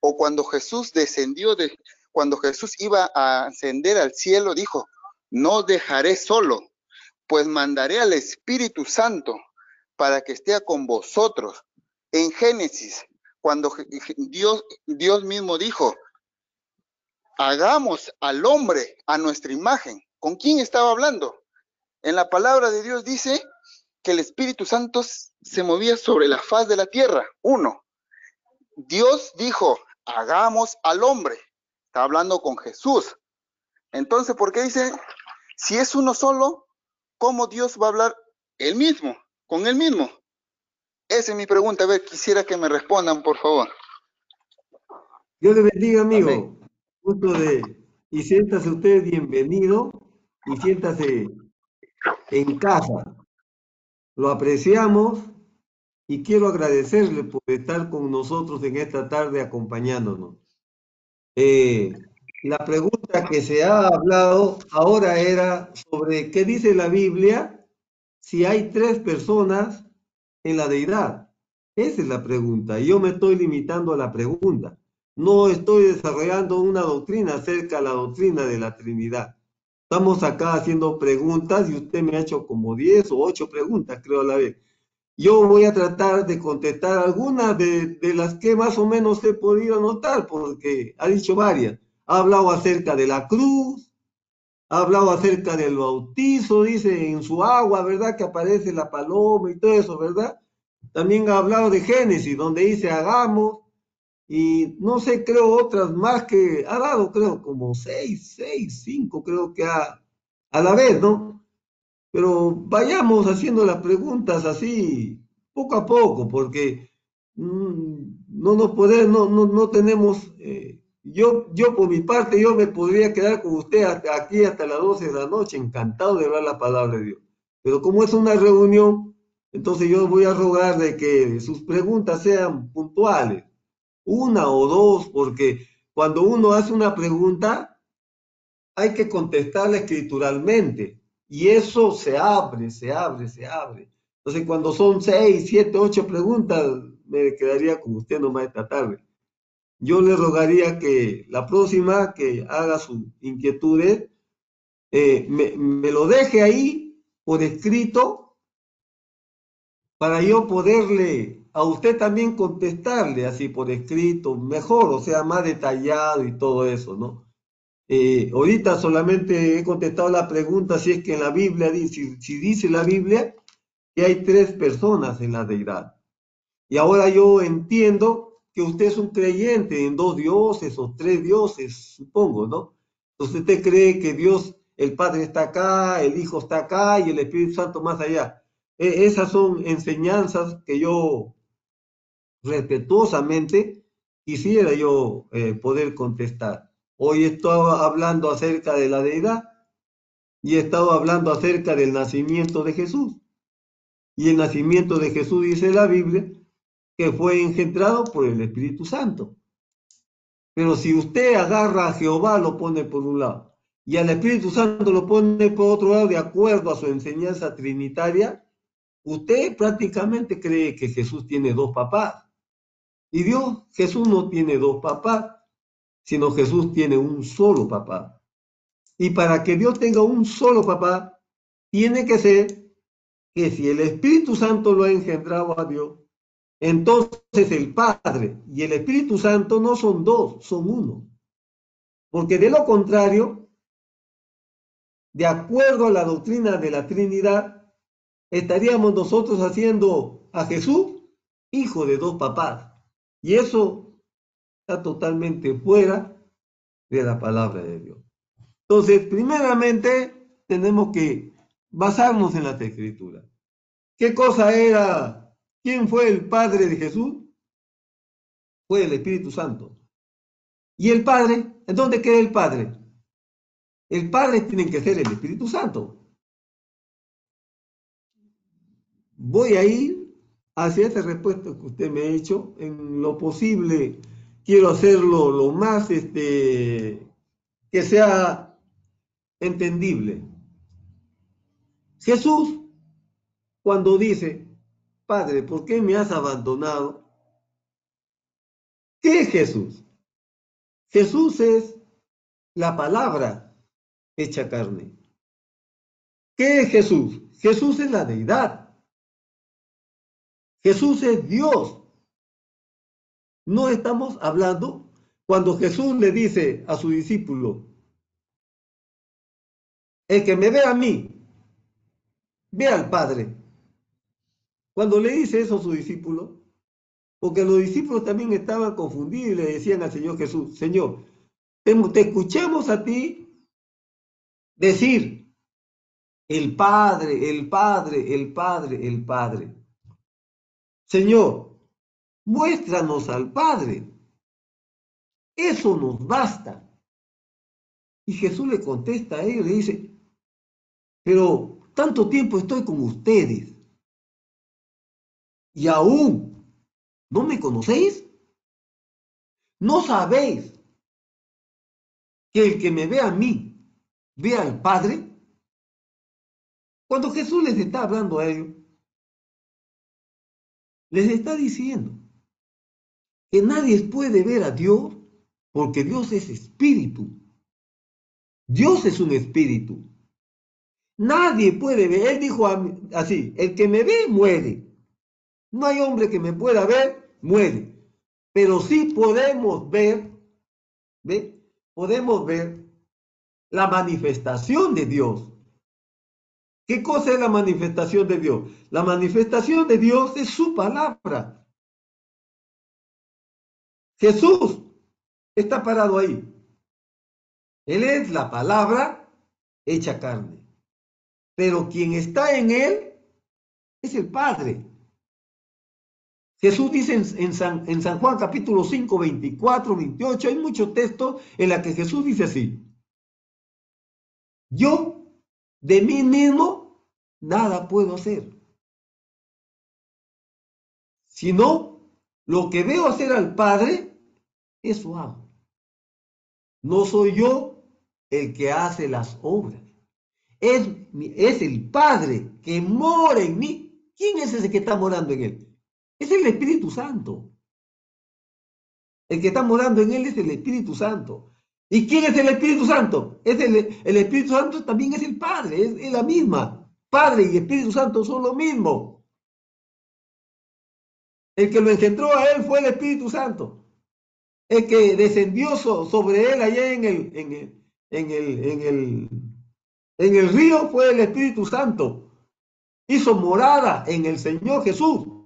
O cuando Jesús descendió de, cuando Jesús iba a ascender al cielo, dijo, no dejaré solo, pues mandaré al Espíritu Santo para que esté con vosotros. En Génesis, cuando Dios, Dios mismo dijo, hagamos al hombre a nuestra imagen. ¿Con quién estaba hablando? En la palabra de Dios dice que el Espíritu Santo se movía sobre la faz de la tierra. Uno, Dios dijo, hagamos al hombre. Está hablando con Jesús. Entonces, ¿por qué dice, si es uno solo, cómo Dios va a hablar él mismo, con él mismo? Esa es mi pregunta. A ver, quisiera que me respondan, por favor. Dios le bendiga, amigo. Amén. Gusto de... Y siéntase usted bienvenido y siéntase en casa. Lo apreciamos y quiero agradecerle por estar con nosotros en esta tarde acompañándonos. eh, la pregunta que se ha hablado ahora era sobre qué dice la Biblia si hay tres personas en la deidad. Esa es la pregunta. Yo me estoy limitando a la pregunta. No estoy desarrollando una doctrina acerca de la doctrina de la Trinidad. Estamos acá haciendo preguntas y usted me ha hecho como 10 o 8 preguntas, creo a la vez. Yo voy a tratar de contestar algunas de, de las que más o menos he podido notar, porque ha dicho varias. Ha hablado acerca de la cruz, ha hablado acerca del bautizo, dice en su agua, ¿verdad? Que aparece la paloma y todo eso, ¿verdad? También ha hablado de Génesis, donde dice hagamos, y no sé, creo otras más que ha dado, creo, como seis, seis, cinco, creo que ha, a la vez, ¿no? Pero vayamos haciendo las preguntas así, poco a poco, porque mm, no nos podemos, no, no, no tenemos, eh, yo, yo por mi parte, yo me podría quedar con usted hasta aquí hasta las 12 de la noche, encantado de ver la palabra de Dios. Pero como es una reunión, entonces yo voy a rogar de que sus preguntas sean puntuales una o dos, porque cuando uno hace una pregunta, hay que contestarla escrituralmente. Y eso se abre, se abre, se abre. Entonces, cuando son seis, siete, ocho preguntas, me quedaría con usted nomás esta tarde. Yo le rogaría que la próxima que haga su inquietudes, eh, me, me lo deje ahí por escrito para yo poderle a usted también contestarle así por escrito, mejor, o sea, más detallado y todo eso, ¿no? Eh, ahorita solamente he contestado la pregunta si es que en la Biblia, dice, si dice la Biblia que hay tres personas en la deidad. Y ahora yo entiendo que usted es un creyente en dos dioses o tres dioses, supongo, ¿no? Entonces usted cree que Dios, el Padre está acá, el Hijo está acá y el Espíritu Santo más allá. E, esas son enseñanzas que yo respetuosamente quisiera yo eh, poder contestar. Hoy estaba hablando acerca de la deidad y he estado hablando acerca del nacimiento de Jesús. Y el nacimiento de Jesús dice la Biblia que fue engendrado por el Espíritu Santo. Pero si usted agarra a Jehová, lo pone por un lado, y al Espíritu Santo lo pone por otro lado, de acuerdo a su enseñanza trinitaria, usted prácticamente cree que Jesús tiene dos papás. Y Dios, Jesús no tiene dos papás, sino Jesús tiene un solo papá. Y para que Dios tenga un solo papá, tiene que ser que si el Espíritu Santo lo ha engendrado a Dios, entonces el Padre y el Espíritu Santo no son dos, son uno. Porque de lo contrario, de acuerdo a la doctrina de la Trinidad, estaríamos nosotros haciendo a Jesús hijo de dos papás. Y eso está totalmente fuera de la palabra de Dios. Entonces, primeramente, tenemos que basarnos en las escrituras. ¿Qué cosa era? ¿Quién fue el Padre de Jesús? Fue el Espíritu Santo. ¿Y el Padre? ¿En dónde queda el Padre? El Padre tiene que ser el Espíritu Santo. Voy a ir hacia esta respuesta que usted me ha hecho, en lo posible quiero hacerlo lo más este, que sea entendible. Jesús, cuando dice, Padre, ¿por qué me has abandonado? ¿Qué es Jesús? Jesús es la palabra hecha carne. ¿Qué es Jesús? Jesús es la deidad. Jesús es Dios. No estamos hablando cuando Jesús le dice a su discípulo, el que me ve a mí, ve al Padre. Cuando le dice eso a su discípulo, porque los discípulos también estaban confundidos y le decían al Señor Jesús, Señor, te, te escuchamos a ti decir, el Padre, el Padre, el Padre, el Padre. Señor, muéstranos al Padre. Eso nos basta. Y Jesús le contesta a él, le dice, pero tanto tiempo estoy con ustedes y aún no me conocéis. No sabéis que el que me ve a mí, ve al Padre. Cuando Jesús les está hablando a ellos, les está diciendo que nadie puede ver a Dios porque Dios es espíritu. Dios es un espíritu. Nadie puede ver. Él dijo así, el que me ve muere. No hay hombre que me pueda ver, muere. Pero sí podemos ver, ¿ve? Podemos ver la manifestación de Dios. ¿Qué cosa es la manifestación de Dios? La manifestación de Dios es su palabra. Jesús está parado ahí. Él es la palabra hecha carne. Pero quien está en él es el Padre. Jesús dice en, San, en San Juan capítulo 5, 24, 28, hay muchos textos en los que Jesús dice así. Yo de mí mismo nada puedo hacer. Sino lo que veo hacer al Padre, eso hago. No soy yo el que hace las obras. Es, es el Padre que mora en mí. ¿Quién es ese que está morando en él? Es el Espíritu Santo. El que está morando en él es el Espíritu Santo. ¿Y quién es el Espíritu Santo? Es el, Espíritu Santo también es el Padre, es, la misma. Padre y Espíritu Santo son lo mismo. El que lo engendró a él fue el Espíritu Santo. El que descendió sobre él allá en el, en el, en el, en el, en el río fue el Espíritu Santo. Hizo morada en el Señor Jesús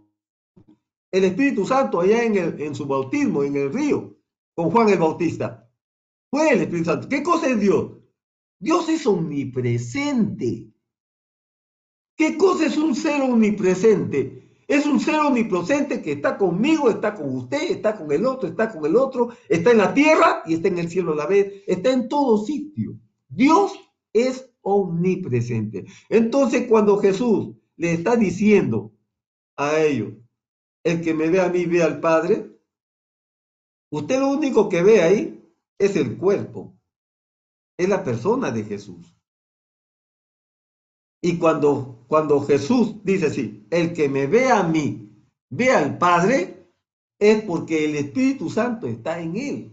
el Espíritu Santo allá en, el, en su bautismo, en el río, con Juan el Bautista. Fue el Espíritu Santo. ¿Qué cosa es Dios? Dios es omnipresente. ¿Qué cosa es un ser omnipresente? Es un ser omnipresente que está conmigo, está con usted, está con el otro, está con el otro, está en la tierra y está en el cielo a la vez, está en todo sitio. Dios es omnipresente. Entonces, cuando Jesús le está diciendo a ellos, el que me ve a mí ve al Padre. Usted lo único que ve ahí es el cuerpo, es la persona de Jesús. Y cuando, cuando Jesús dice así, el que me ve a mí ve al Padre, es porque el Espíritu Santo está en él.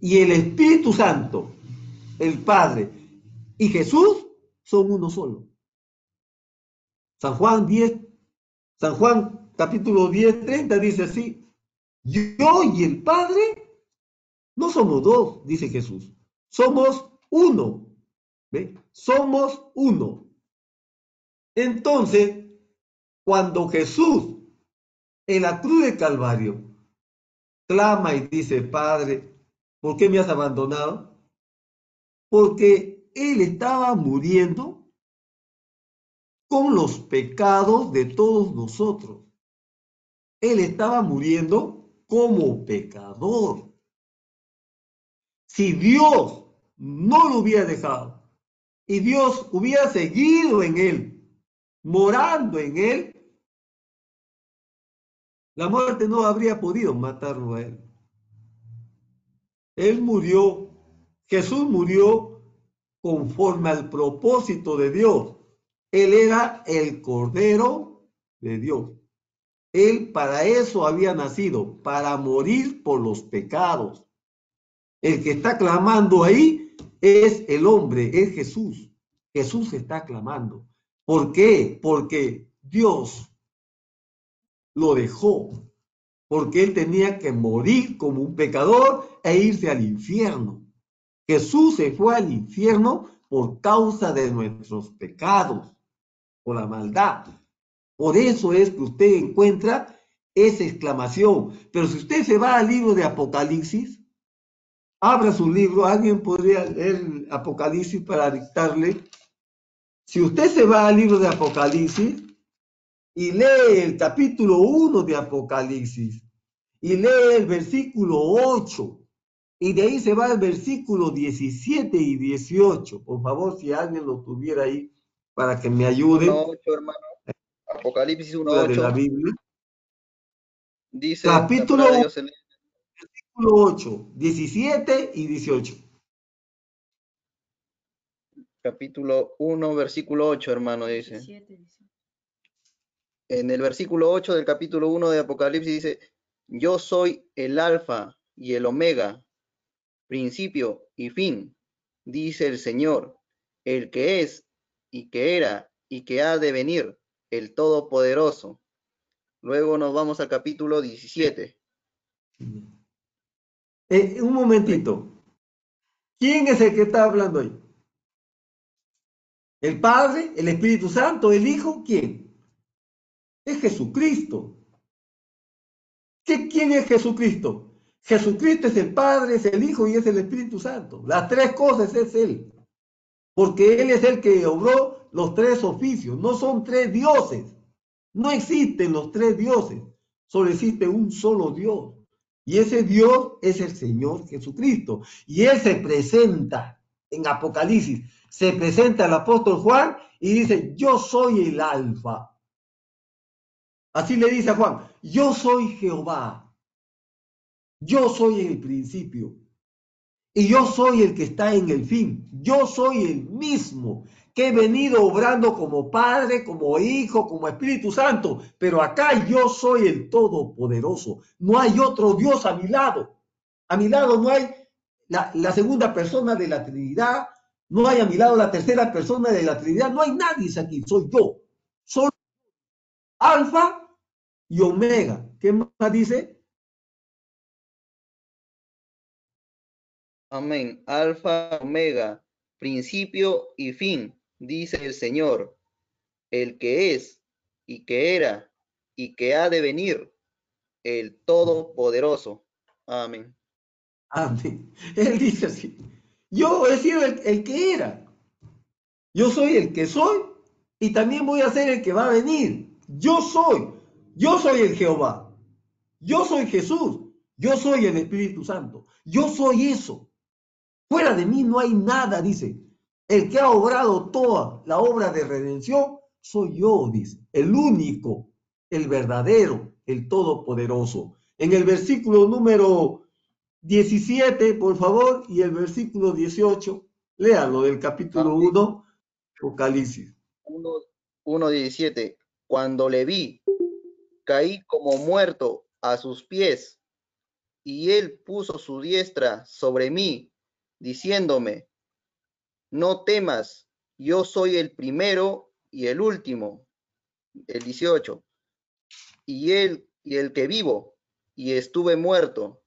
Y el Espíritu Santo, el Padre y Jesús son uno solo. San Juan 10, San Juan capítulo 10, 30 dice así, yo y el Padre no somos dos, dice Jesús, somos uno. ¿Ve? Somos uno. Entonces, cuando Jesús en la cruz de Calvario clama y dice, Padre, ¿por qué me has abandonado? Porque Él estaba muriendo con los pecados de todos nosotros. Él estaba muriendo como pecador. Si Dios no lo hubiera dejado y Dios hubiera seguido en él, morando en él, la muerte no habría podido matarlo a él. Él murió, Jesús murió conforme al propósito de Dios. Él era el Cordero de Dios. Él para eso había nacido, para morir por los pecados. El que está clamando ahí es el hombre, es Jesús. Jesús está clamando. ¿Por qué? Porque Dios lo dejó. Porque él tenía que morir como un pecador e irse al infierno. Jesús se fue al infierno por causa de nuestros pecados, por la maldad. Por eso es que usted encuentra esa exclamación. Pero si usted se va al libro de Apocalipsis, abra su libro, alguien podría leer Apocalipsis para dictarle. Si usted se va al libro de Apocalipsis y lee el capítulo 1 de Apocalipsis y lee el versículo 8 y de ahí se va al versículo 17 y 18, por favor, si alguien lo tuviera ahí para que me ayude. hermano. Apocalipsis 1.8. de la Biblia. Dice capítulo, versículo 8, 17 y 18. Capítulo 1, versículo 8, hermano, dice. En el versículo 8 del capítulo 1 de Apocalipsis dice, yo soy el alfa y el omega, principio y fin, dice el Señor, el que es y que era y que ha de venir, el Todopoderoso. Luego nos vamos al capítulo 17. Eh, un momentito. ¿Quién es el que está hablando ahí? ¿El Padre? ¿El Espíritu Santo? ¿El Hijo? ¿Quién? Es Jesucristo. ¿Qué, ¿Quién es Jesucristo? Jesucristo es el Padre, es el Hijo y es el Espíritu Santo. Las tres cosas es Él. Porque Él es el que obró los tres oficios. No son tres dioses. No existen los tres dioses. Solo existe un solo Dios. Y ese Dios es el Señor Jesucristo. Y Él se presenta en Apocalipsis se presenta el apóstol Juan y dice, yo soy el alfa. Así le dice a Juan, yo soy Jehová. Yo soy el principio. Y yo soy el que está en el fin. Yo soy el mismo que he venido obrando como Padre, como Hijo, como Espíritu Santo. Pero acá yo soy el Todopoderoso. No hay otro Dios a mi lado. A mi lado no hay la, segunda persona de la Trinidad, no hay a mi lado la tercera persona de la Trinidad. No hay nadie aquí. Soy yo. Soy Alfa y Omega. ¿Qué más dice? Amén. Alfa, Omega, principio y fin, dice el Señor, el que es y que era y que ha de venir, el Todopoderoso. Amén. <laughs> Amén. Él dice así. Yo he sido el, que era. Yo soy el que soy y también voy a ser el que va a venir. Yo soy. Yo soy el Jehová. Yo soy Jesús. Yo soy el Espíritu Santo. Yo soy eso. Fuera de mí no hay nada, dice. El que ha obrado toda la obra de redención soy yo, dice. El único, el verdadero, el todopoderoso. En el versículo número 17, por favor, y el versículo 18, léalo del capítulo 1, Apocalipsis. 1, 17. Cuando le vi, caí como muerto a sus pies, y él puso su diestra sobre mí, diciéndome, no temas, yo soy el primero y el último. El 18. Y él y el que vivo, y estuve muerto,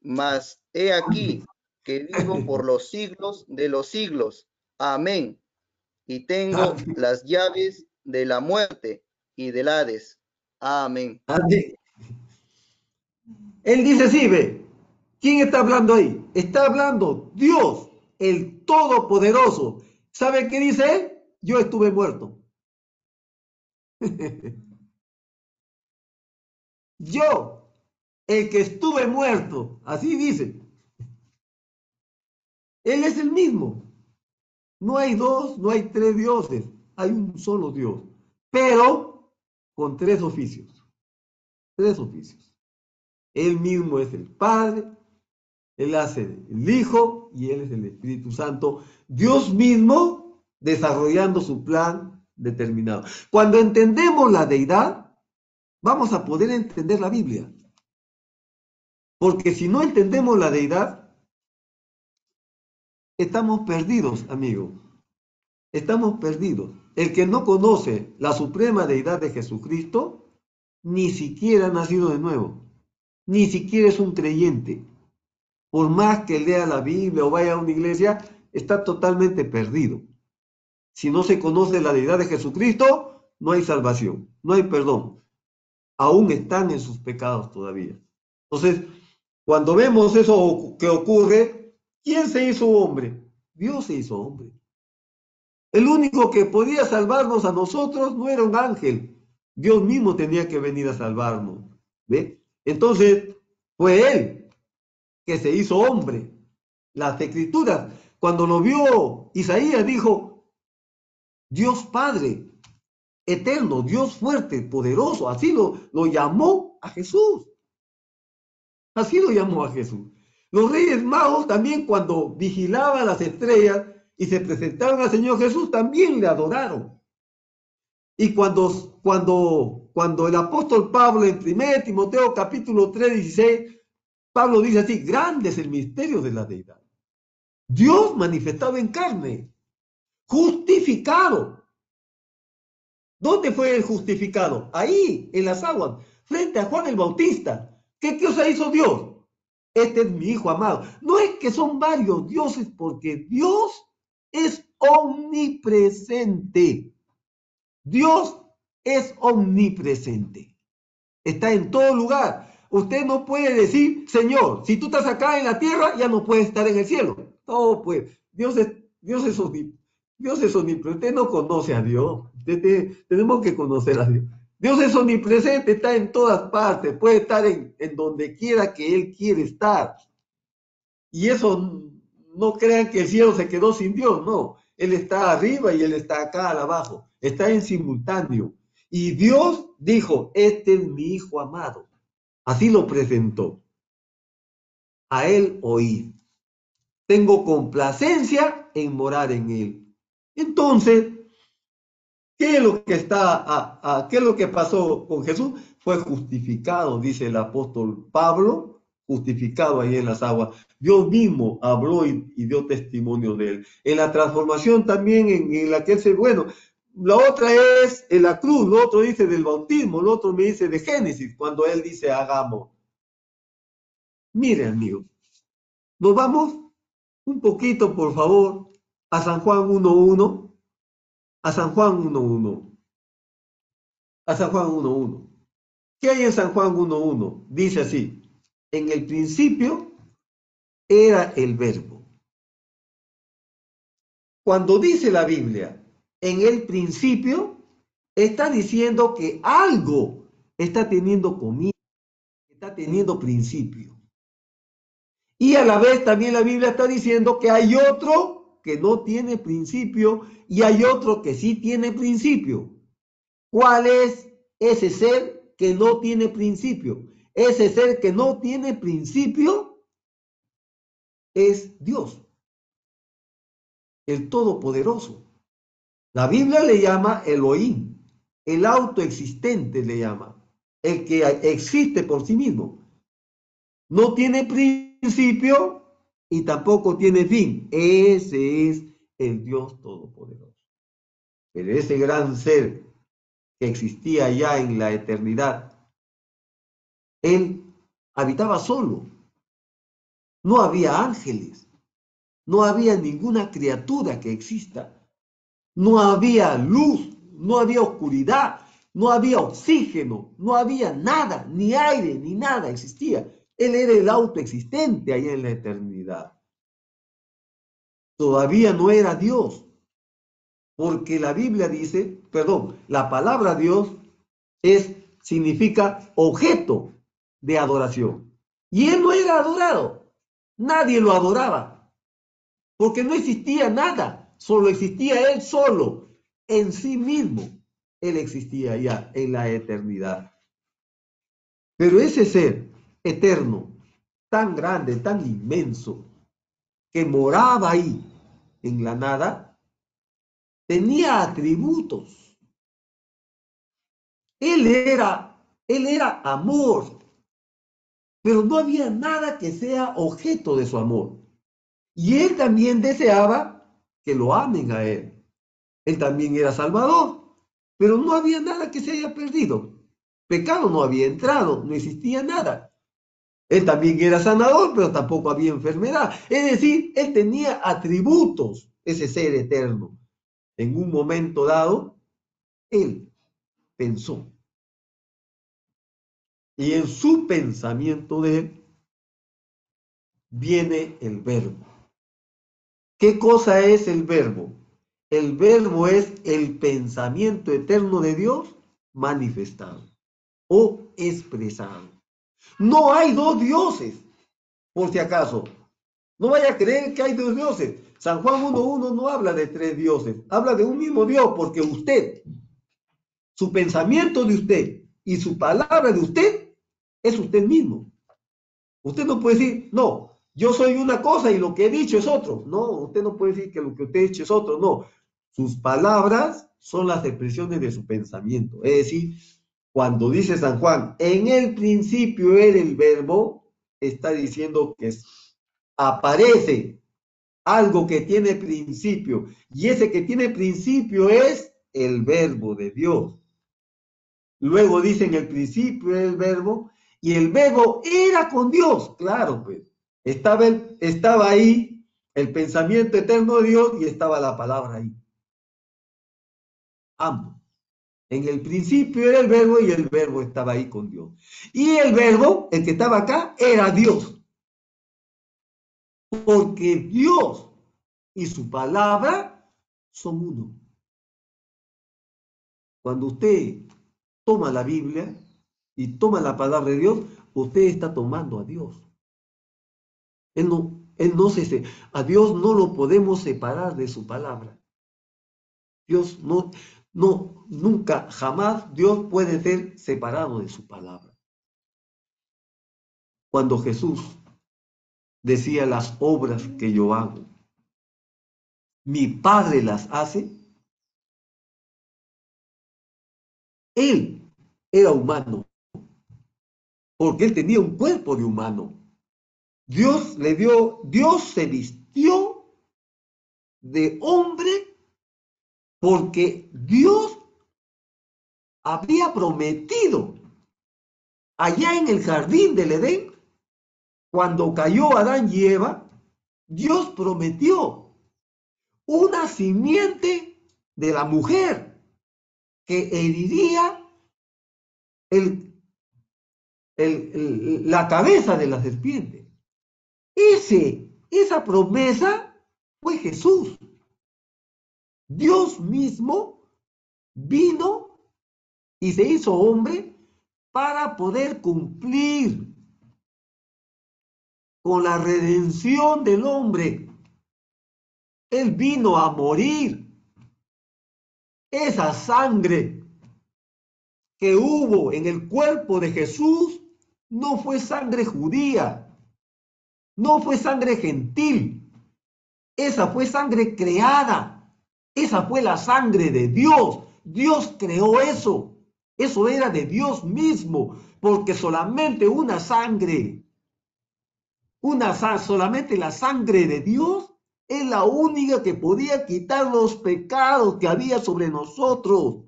mas he aquí que vivo por los siglos de los siglos. Amén. Y tengo las llaves de la muerte y del Hades. Amén. Él dice, sí, ve. ¿Quién está hablando ahí? Está hablando Dios, el Todopoderoso. ¿Sabe qué dice? Yo estuve muerto. <laughs> Yo el que estuve muerto, así dice. Él es el mismo. No hay dos, no hay tres dioses, hay un solo Dios, pero con tres oficios. Tres oficios. Él mismo es el Padre, Él hace el Hijo y Él es el Espíritu Santo. Dios mismo desarrollando su plan determinado. Cuando entendemos la deidad, vamos a poder entender la Biblia. Porque si no entendemos la deidad, estamos perdidos, amigos. Estamos perdidos. El que no conoce la suprema deidad de Jesucristo, ni siquiera ha nacido de nuevo. Ni siquiera es un creyente. Por más que lea la Biblia o vaya a una iglesia, está totalmente perdido. Si no se conoce la deidad de Jesucristo, no hay salvación, no hay perdón. Aún están en sus pecados todavía. Entonces, cuando vemos eso que ocurre, ¿quién se hizo hombre? Dios se hizo hombre. El único que podía salvarnos a nosotros no era un ángel. Dios mismo tenía que venir a salvarnos. ¿Ve? Entonces, fue Él que se hizo hombre. Las escrituras, cuando lo vio Isaías, dijo, Dios Padre, eterno, Dios fuerte, poderoso, así lo, lo llamó a Jesús. Así lo llamó a Jesús. Los reyes magos también cuando vigilaban las estrellas y se presentaron al Señor Jesús, también le adoraron. Y cuando, cuando, cuando el apóstol Pablo en 1 Timoteo capítulo 3, 16, Pablo dice así, grande es el misterio de la deidad. Dios manifestado en carne, justificado. ¿Dónde fue el justificado? Ahí, en las aguas, frente a Juan el Bautista. ¿Qué cosa hizo Dios? Este es mi hijo amado. No es que son varios dioses, porque Dios es omnipresente. Dios es omnipresente. Está en todo lugar. Usted no puede decir, Señor, si tú estás acá en la tierra, ya no puedes estar en el cielo. No, pues, Dios es, Dios es, Dios es omnipresente. Usted no conoce a Dios. tenemos que conocer a Dios. Dios es omnipresente, está en todas partes, puede estar en, en donde quiera que Él quiere estar. Y eso no crean que el cielo se quedó sin Dios, no. Él está arriba y Él está acá abajo. Está en simultáneo. Y Dios dijo, este es mi hijo amado. Así lo presentó. A Él oír. Tengo complacencia en morar en Él. Entonces, ¿qué es lo que está, qué es lo que pasó con Jesús? Fue justificado, dice el apóstol Pablo, justificado ahí en las aguas. Dios mismo habló y, dio testimonio de él. En la transformación también en, la que él se, bueno, la otra es en la cruz, lo otro dice del bautismo, lo otro me dice de Génesis, cuando él dice hagamos. Mire, amigo, nos vamos un poquito, por favor, a San Juan 1.1, a San Juan 1.1, a San Juan 1.1. ¿Qué hay en San Juan 1.1? Dice así, en el principio era el verbo. Cuando dice la Biblia, en el principio, está diciendo que algo está teniendo comienzo, está teniendo principio. Y a la vez también la Biblia está diciendo que hay otro que no tiene principio y hay otro que sí tiene principio. ¿Cuál es ese ser que no tiene principio? Ese ser que no tiene principio es Dios, el Todopoderoso. La Biblia le llama Elohim, el autoexistente le llama, el que existe por sí mismo. No tiene principio y tampoco tiene fin. Ese es el Dios Todopoderoso. Pero ese gran ser que existía ya en la eternidad él habitaba solo. No había ángeles. No había ninguna criatura que exista. No había luz, no había oscuridad, no había oxígeno, no había nada, ni aire, ni nada existía. Él era el autoexistente allá en la eternidad. Todavía no era Dios, porque la Biblia dice, perdón, la palabra Dios es significa objeto de adoración. Y él no era adorado. Nadie lo adoraba. Porque no existía nada. Solo existía él solo. En sí mismo. Él existía ya en la eternidad. Pero ese ser eterno, tan grande, tan inmenso, que moraba ahí en la nada, tenía atributos. Él era, él era amor, pero no había nada que sea objeto de su amor. Y él también deseaba que lo amen a él. Él también era salvador, pero no había nada que se haya perdido. Pecado no había entrado, no existía nada. Él también era sanador, pero tampoco había enfermedad. Es decir, él tenía atributos, ese ser eterno. En un momento dado, él pensó, y en su pensamiento de él viene el verbo. ¿Qué cosa es el verbo? El verbo es el pensamiento eterno de Dios manifestado o expresado. No hay dos dioses, por si acaso. No vaya a creer que hay dos dioses. San Juan 1.1 no habla de tres dioses, habla de un mismo Dios, porque usted, su pensamiento de usted y su palabra de usted es usted mismo. Usted no puede decir, no, yo soy una cosa y lo que he dicho es otro. No, usted no puede decir que lo que usted ha dicho es otro, no. Sus palabras son las expresiones de su pensamiento. Es decir, cuando dice San Juan, en el principio era el verbo, está diciendo que aparece algo que tiene principio. Y ese que tiene principio es el verbo de Dios. Luego dice en el principio el verbo, y el verbo era con Dios, claro, pues. Estaba, estaba ahí el pensamiento eterno de Dios y estaba la palabra ahí. Ambos. En el principio era el verbo y el verbo estaba ahí con Dios. Y el verbo, el que estaba acá, era Dios. Porque Dios y su palabra son uno. Cuando usted toma la Biblia y toma la palabra de Dios, usted está tomando a Dios. Él no, él no se, a Dios no lo podemos separar de su palabra. Dios no, no, nunca, jamás Dios puede ser separado de su palabra. Cuando Jesús decía las obras que yo hago, mi Padre las hace, Él era humano, porque Él tenía un cuerpo de humano. Dios le dio, Dios se vistió de hombre porque Dios había prometido allá en el jardín del Edén, cuando cayó Adán y Eva, Dios prometió una simiente de la mujer que heriría el, la cabeza de la serpiente. Ese, esa promesa fue Jesús. Dios mismo vino y se hizo hombre para poder cumplir con la redención del hombre. Él vino a morir. Esa sangre que hubo en el cuerpo de Jesús no fue sangre judía, no fue sangre gentil, esa fue sangre creada, esa fue la sangre de Dios. Dios creó eso, eso era de Dios mismo, porque solamente una sangre, una solamente la sangre de Dios es la única que podía quitar los pecados que había sobre nosotros.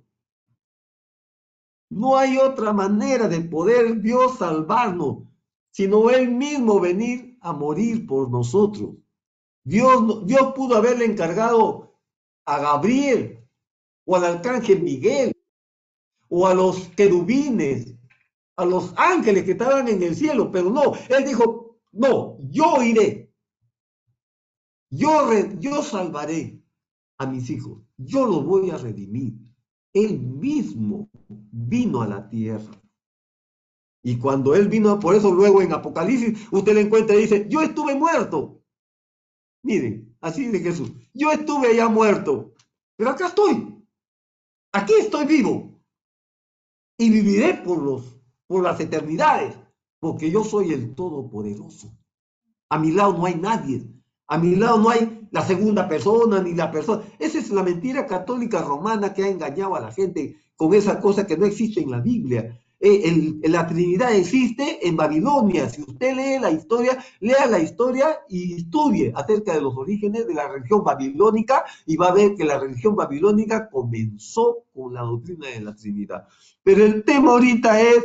No hay otra manera de poder Dios salvarnos, sino Él mismo venir a morir por nosotros. Dios, Dios pudo haberle encargado a Gabriel o al arcángel Miguel o a los querubines, a los ángeles que estaban en el cielo, pero no, él dijo, no, yo iré, yo, yo salvaré a mis hijos, yo los voy a redimir. Él mismo vino a la tierra y cuando él vino, por eso luego en Apocalipsis, usted le encuentra y dice, yo estuve muerto. Miren, así de Jesús, yo estuve ya muerto, pero acá estoy. Aquí estoy vivo. Y viviré por, los, por las eternidades, porque yo soy el Todopoderoso. A mi lado no hay nadie. A mi lado no hay la segunda persona ni la persona. Esa es la mentira católica romana que ha engañado a la gente con esa cosa que no existe en la Biblia. Eh, la Trinidad existe en Babilonia. Si usted lee la historia, lea la historia y estudie acerca de los orígenes de la religión babilónica y va a ver que la religión babilónica comenzó con la doctrina de la Trinidad. Pero el tema ahorita es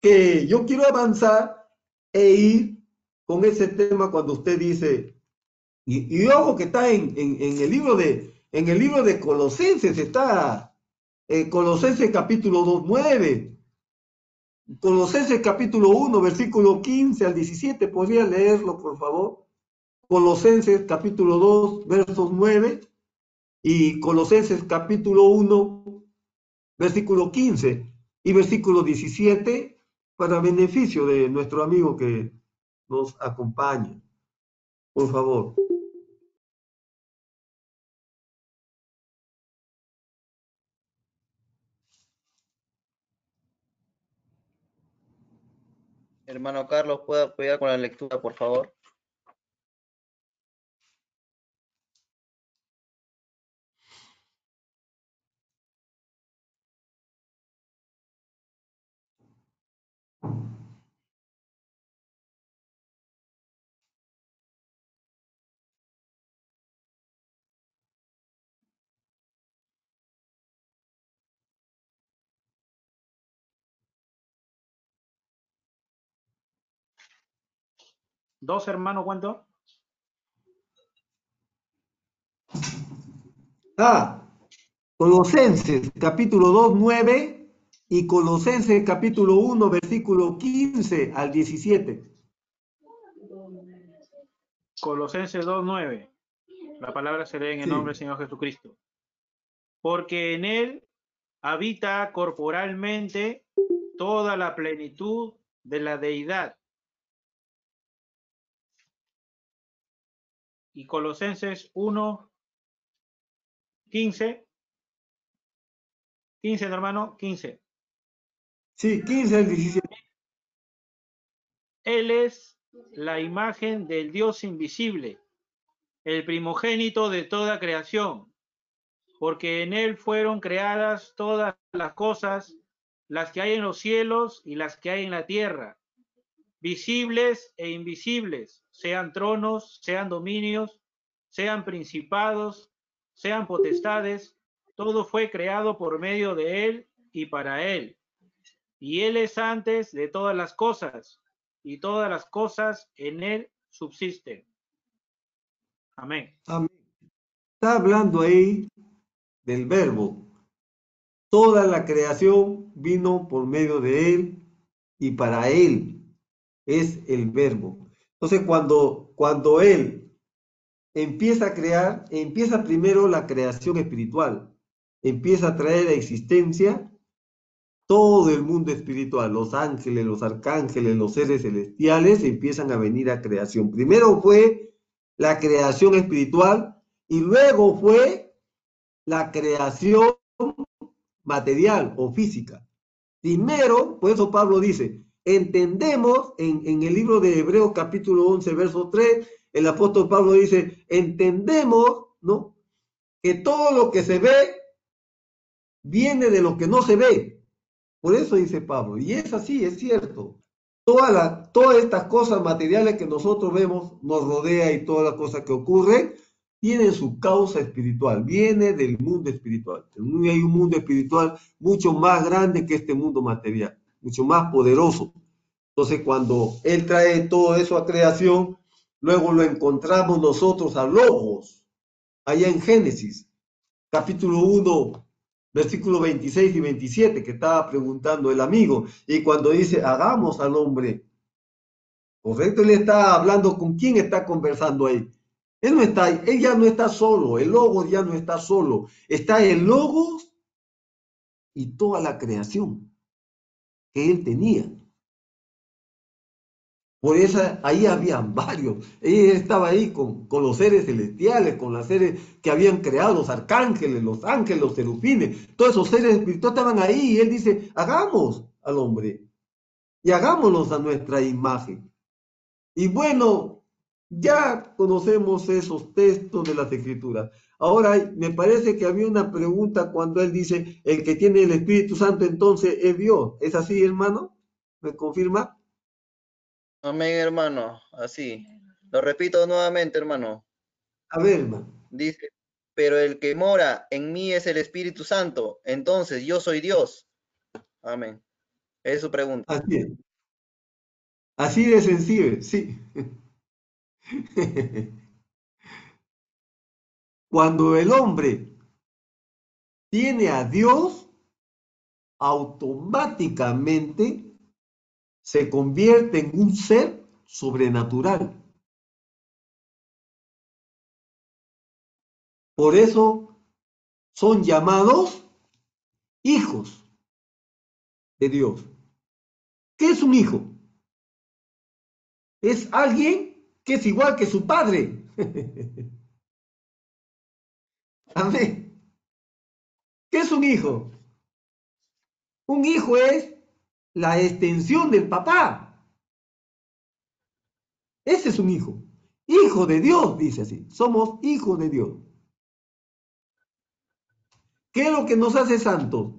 que yo quiero avanzar e ir con ese tema cuando usted dice, y, ojo que está en, el libro de, en el libro de Colosenses, está en Colosenses capítulo 2, 9, Colosenses capítulo 1, versículo 15 al 17, ¿podría leerlo, por favor? Colosenses capítulo 2, versos 9 y Colosenses capítulo 1, versículo 15 y versículo 17 para beneficio de nuestro amigo que nos acompaña. Por favor. Hermano Carlos, ¿puede apoyar con la lectura, por favor? Dos hermanos, ¿cuánto? Ah, Colosenses capítulo 2, 9 y Colosenses capítulo 1, versículo 15 al 17. Colosenses 2.9. La palabra se lee en el Sí. nombre del Señor Jesucristo. Porque en Él habita corporalmente toda la plenitud de la deidad. Y Colosenses 1, 15. 15, hermano, 15. Sí, 15 al 17. Él es la imagen del Dios invisible, el primogénito de toda creación, porque en Él fueron creadas todas las cosas, las que hay en los cielos y las que hay en la tierra, visibles e invisibles, sean tronos, sean dominios, sean principados, sean potestades, todo fue creado por medio de Él y para Él. Y Él es antes de todas las cosas, y todas las cosas en Él subsisten. Amén. Amén. Está hablando ahí del verbo. Toda la creación vino por medio de él y para él es el verbo. Entonces, cuando, cuando él empieza a crear, empieza primero la creación espiritual, empieza a traer a existencia todo el mundo espiritual, los ángeles, los arcángeles, los seres celestiales empiezan a venir a creación. Primero fue la creación espiritual y luego fue la creación material o física. Primero, por eso Pablo dice, entendemos en, el libro de Hebreos capítulo 11, verso 3, el apóstol Pablo dice, entendemos, ¿no? Que todo lo que se ve viene de lo que no se ve. Por eso dice Pablo, y es así, es cierto. Toda la, todas estas cosas materiales que nosotros vemos, nos rodea y todas las cosas que ocurren, tienen su causa espiritual, viene del mundo espiritual. Hay un mundo espiritual mucho más grande que este mundo material, mucho más poderoso. Entonces, cuando Él trae todo eso a creación, luego lo encontramos nosotros a Logos, allá en Génesis, capítulo 1, versículo 26 y 27, que estaba preguntando el amigo, y cuando dice, hagamos al hombre, correcto, él está hablando con quién está conversando ahí. Él no está, él ya no está solo, el Logos ya no está solo, está el Logos y toda la creación que él tenía. Por eso ahí habían <laughs> varios. Él estaba ahí con, con, los seres celestiales, con los seres que habían creado, los arcángeles, los ángeles, los serufines. Todos esos seres espirituales estaban ahí y él dice, hagamos al hombre y hagámonos a nuestra imagen. Y bueno, ya conocemos esos textos de las escrituras. Ahora, me parece que había una pregunta cuando él dice, el que tiene el Espíritu Santo entonces es Dios. ¿Es así, hermano? ¿Me confirma? Amén, hermano. Así. Lo repito nuevamente, hermano. A ver, hermano. Dice, pero el que mora en mí es el Espíritu Santo, entonces yo soy Dios. Amén. Es su pregunta. Así es. Así de sensible, sí. <laughs> Cuando el hombre tiene a Dios, automáticamente se convierte en un ser sobrenatural. Por eso son llamados hijos de Dios. ¿Qué es un hijo? Es alguien que es igual que su padre. <laughs> Amén. ¿Qué es un hijo? Un hijo es la extensión del papá. Ese es un hijo. Hijo de Dios, dice así. Somos hijos de Dios. ¿Qué es lo que nos hace santos?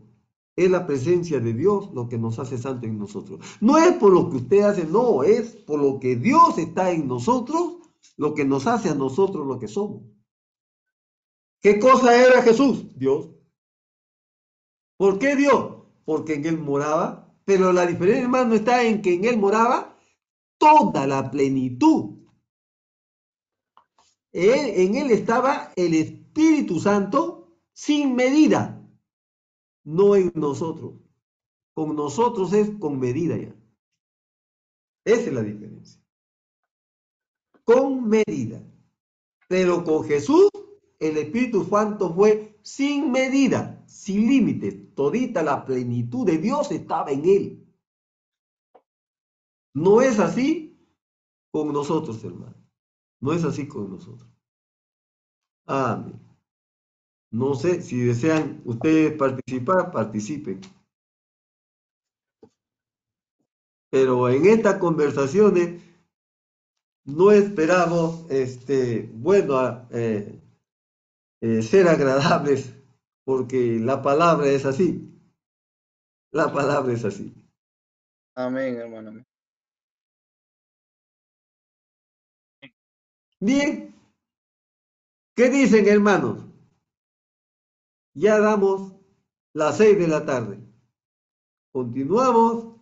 Es la presencia de Dios lo que nos hace santo en nosotros. No es por lo que usted hace, no, es por lo que Dios está en nosotros, lo que nos hace a nosotros lo que somos. ¿Qué cosa era Jesús? Dios. ¿Por qué Dios? Porque en Él moraba. Pero la diferencia, hermano, está en que en Él moraba toda la plenitud. en Él estaba el Espíritu Santo sin medida no en nosotros. Con nosotros es con medida ya. Esa es la diferencia. Con medida. Pero con Jesús, el Espíritu Santo fue sin medida, sin límite. Todita la plenitud de Dios estaba en él. No es así con nosotros, hermano. No es así con nosotros. Amén. No sé si desean ustedes participar, participen. Pero en estas conversaciones no esperamos, este, bueno, eh, eh, ser agradables, porque la palabra es así. La palabra es así. Amén, hermano. Bien. ¿Qué dicen, hermanos? Ya damos las seis de la tarde. Continuamos.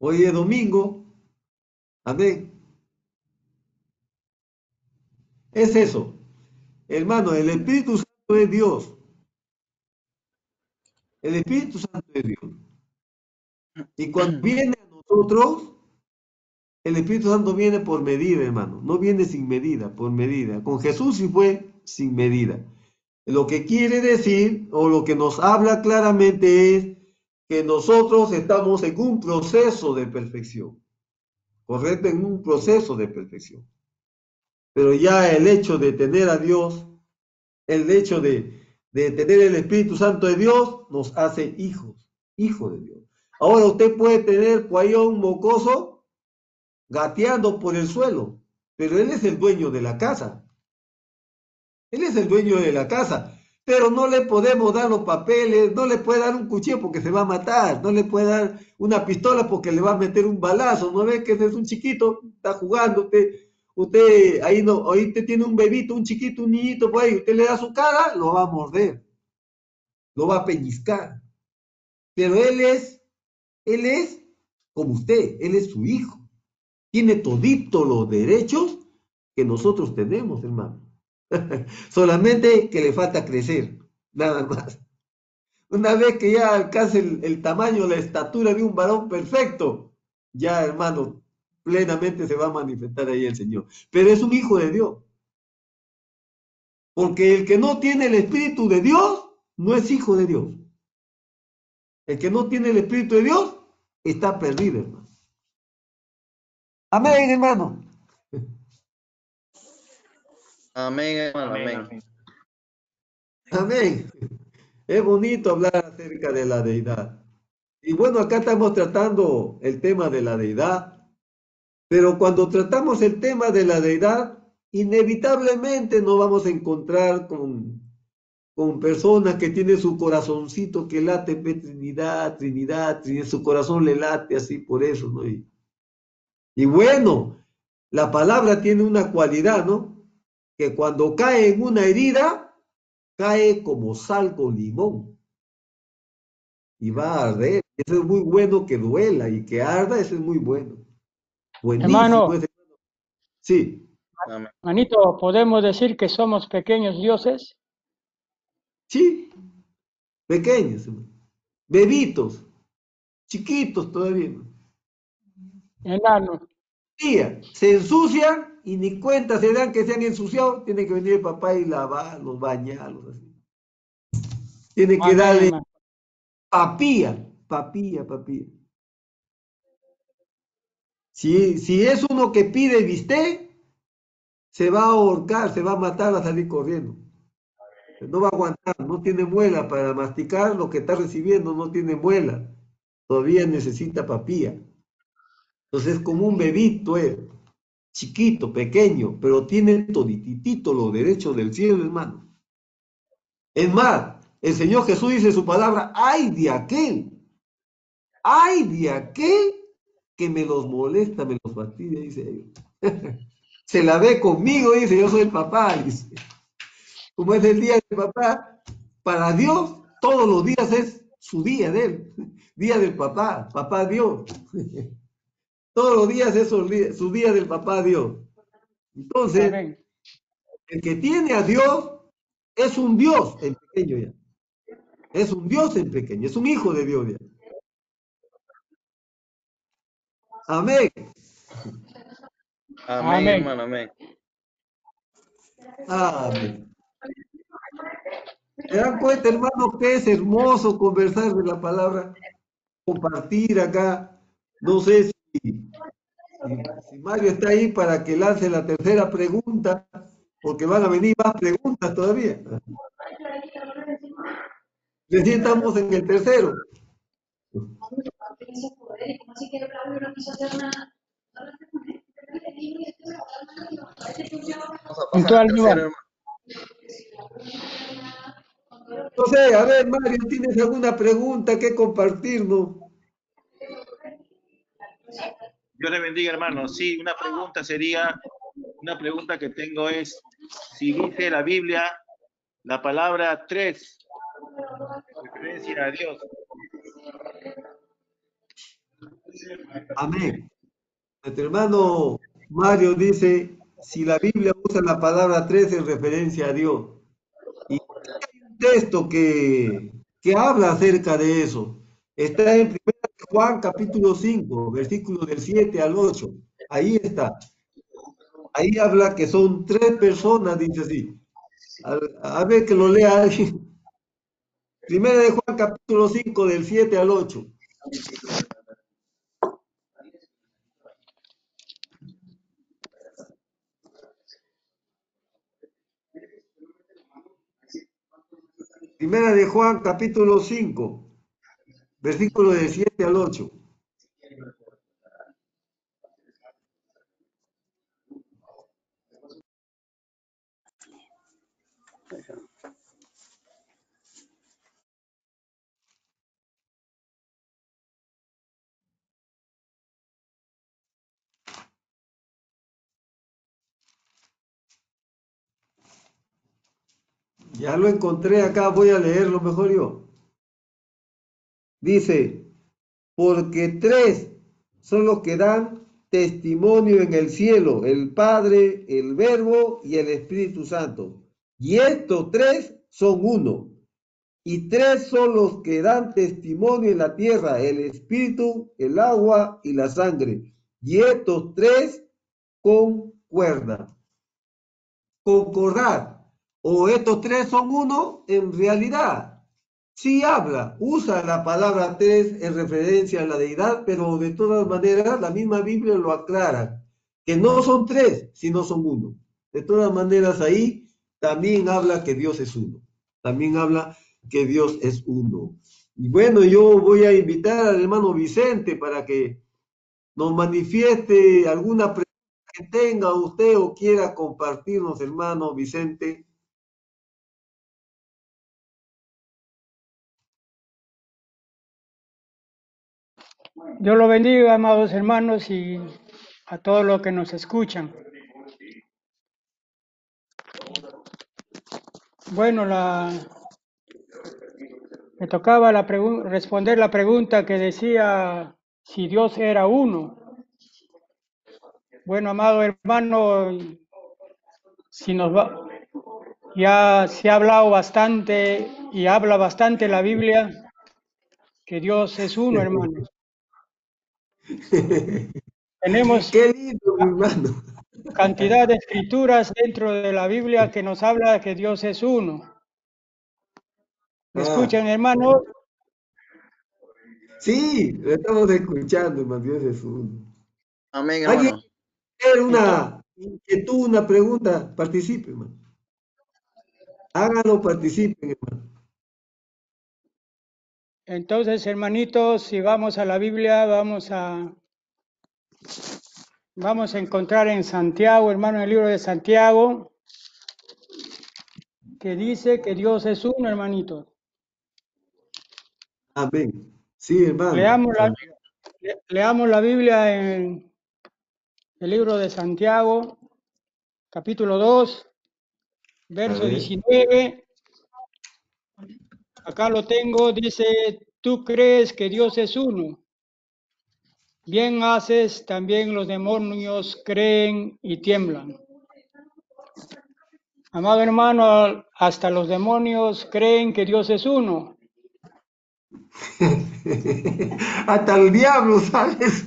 Hoy es domingo. Amén. Es eso. Hermano, el Espíritu Santo es Dios. El Espíritu Santo es Dios. Y cuando <clears throat> viene a nosotros, el Espíritu Santo viene por medida, hermano. No viene sin medida, por medida. Con Jesús sí fue sin medida. Lo que quiere decir, o lo que nos habla claramente es que nosotros estamos en un proceso de perfección. Correcto, en un proceso de perfección. Pero ya el hecho de tener a Dios, el hecho de, tener el Espíritu Santo de Dios, nos hace hijos, hijos de Dios. Ahora usted puede tener un mocoso gateando por el suelo, pero él es el dueño de la casa. Él es el dueño de la casa, pero no le podemos dar los papeles, no le puede dar un cuchillo porque se va a matar, no le puede dar una pistola porque le va a meter un balazo, no ve que ese es un chiquito, está jugando, usted, usted ahí no, ahí te tiene un bebito, un chiquito, un niñito, pues ahí, usted le da su cara, lo va a morder, lo va a pellizcar. Pero él es, él es como usted, él es su hijo tiene todito los derechos que nosotros tenemos, hermano. <laughs> Solamente que le falta crecer, nada más. Una vez que ya alcance el, tamaño, la estatura de un varón perfecto, ya, hermano, plenamente se va a manifestar ahí el Señor. Pero es un hijo de Dios. Porque el que no tiene el Espíritu de Dios, no es hijo de Dios. El que no tiene el Espíritu de Dios, está perdido, hermano. Amén, hermano. Amén, hermano. Amén. Amén. Es bonito hablar acerca de la deidad. Y bueno, acá estamos tratando el tema de la deidad, pero cuando tratamos el tema de la deidad, inevitablemente nos vamos a encontrar con, con personas que tienen su corazoncito que late, Trinidad, Trinidad, Trinidad, su corazón le late así por eso, ¿no? Y bueno, la palabra tiene una cualidad, ¿no? Que cuando cae en una herida, cae como sal con limón. Y va a arder. Eso es muy bueno que duela y que arda, eso es muy bueno. Buenísimo. Hermano, sí. Manito, ¿podemos decir que somos pequeños dioses? Sí, pequeños, bebitos, chiquitos todavía. Enano. Día, se ensucian y ni cuenta se dan que se han ensuciado, tiene que venir el papá y lavarlos, bañarlos así. Tiene que darle papía, papía, papía. Si, si es uno que pide viste, se va a ahorcar, se va a matar, a salir corriendo. No va a aguantar, no tiene muela para masticar lo que está recibiendo, no tiene muela. Todavía necesita papía. Entonces es como un bebito, eh, chiquito, pequeño, pero tiene todititito los derechos del cielo, hermano. Es más, el Señor Jesús dice su palabra, ay de aquel, ay de aquel que me los molesta, me los fastidia, dice él. <laughs> Se la ve conmigo, dice, yo soy el papá, dice. Como es el día del papá, para Dios todos los días es su día de él, <laughs> día del papá, papá Dios. <laughs> Todos los días es su día, su día del papá Dios. Entonces, Amén. el que tiene a Dios es un Dios en pequeño ya. Es un Dios en pequeño, es un hijo de Dios ya. Amén. Amén, Amén. hermano, amén. Amén. ¿Se dan cuenta, hermano, que es hermoso conversar de la palabra? Compartir acá. No sé si, si- si Mario está ahí para que lance la tercera pregunta, porque van a venir más preguntas todavía. Recién estamos en el tercero. Vamos a pasar Puntual, al tercero, Iván. hermano. No sé, a ver, Mario, ¿tienes alguna pregunta que compartirnos? Dios le bendiga, hermano. Sí, una pregunta sería, una pregunta que tengo es, si dice la Biblia la palabra tres, referencia a Dios, Amén. Nuestro hermano Mario dice, si la Biblia usa la palabra tres en referencia a Dios. Y hay un texto que, que habla acerca de eso. Está en 1 Juan capítulo 5, versículos del 7 al 8. Ahí está. Ahí habla que son tres personas, dice así. A, ver que lo lea alguien. Primera de Juan capítulo 5, del 7 al 8. Primera de Juan, capítulo 5, versículo de 7 al 8. Ya lo encontré acá, voy a leerlo mejor yo. Dice, porque tres son los que dan testimonio en el cielo, el Padre, el Verbo y el Espíritu Santo. Y estos tres son uno. Y tres son los que dan testimonio en la tierra, el Espíritu, el agua y la sangre. Y estos tres concuerdan. Concordar. O estos tres son uno, en realidad sí habla, usa la palabra tres en referencia a la deidad, pero de todas maneras la misma Biblia lo aclara, que no son tres, sino son uno. De todas maneras ahí también habla que Dios es uno, también habla que Dios es uno. Y bueno, yo voy a invitar al hermano Vicente para que nos manifieste alguna pregunta que tenga usted o quiera compartirnos, hermano Vicente. Dios lo bendiga, amados hermanos, y a todos los que nos escuchan. Bueno, la, me tocaba la responder la pregunta que decía si Dios era uno. Bueno, amado hermano, si nos va, ya se ha hablado bastante y habla bastante la Biblia que Dios es uno, hermano. <laughs> Tenemos Qué lindo, mi hermano. cantidad de escrituras dentro de la Biblia que nos habla que Dios es uno. ¿Me Ah. escuchan, hermano? Sí, lo estamos escuchando, hermano. Dios es uno. Amén, ¿Alguien hermano. tiene una inquietud, una pregunta? Participe, hermano. Háganlo, participen, hermano. Entonces, hermanitos, si vamos a la Biblia, vamos a vamos a encontrar en Santiago, hermano, en el libro de Santiago, que dice que Dios es uno, hermanito. Amén. Sí, hermano. Leamos la, le- leamos la Biblia en el libro de Santiago, capítulo 2, verso ver. 19. Acá lo tengo, dice, tú crees que Dios es uno. Bien haces, también los demonios creen y tiemblan. Amado hermano, hasta los demonios creen que Dios es uno. <laughs> Hasta el diablo, ¿sabes?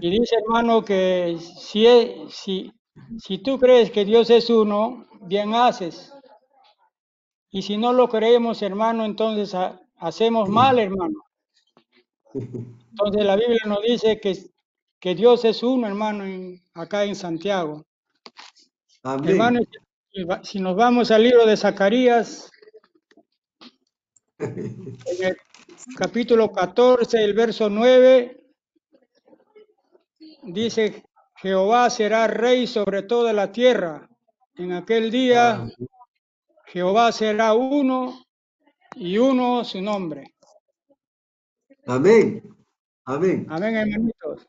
Y dice hermano que si, si, si tú crees que Dios es uno, bien haces. Y si no lo creemos, hermano, entonces ha- hacemos mal, hermano. Entonces la Biblia nos dice que, que Dios es uno, hermano, en- acá en Santiago. Amén. Hermano, si nos vamos al libro de Zacarías, en el capítulo 14, el verso 9, dice, Jehová será rey sobre toda la tierra. En aquel día, Jehová será uno y uno su nombre. Amén. Amén. Amén, hermanitos.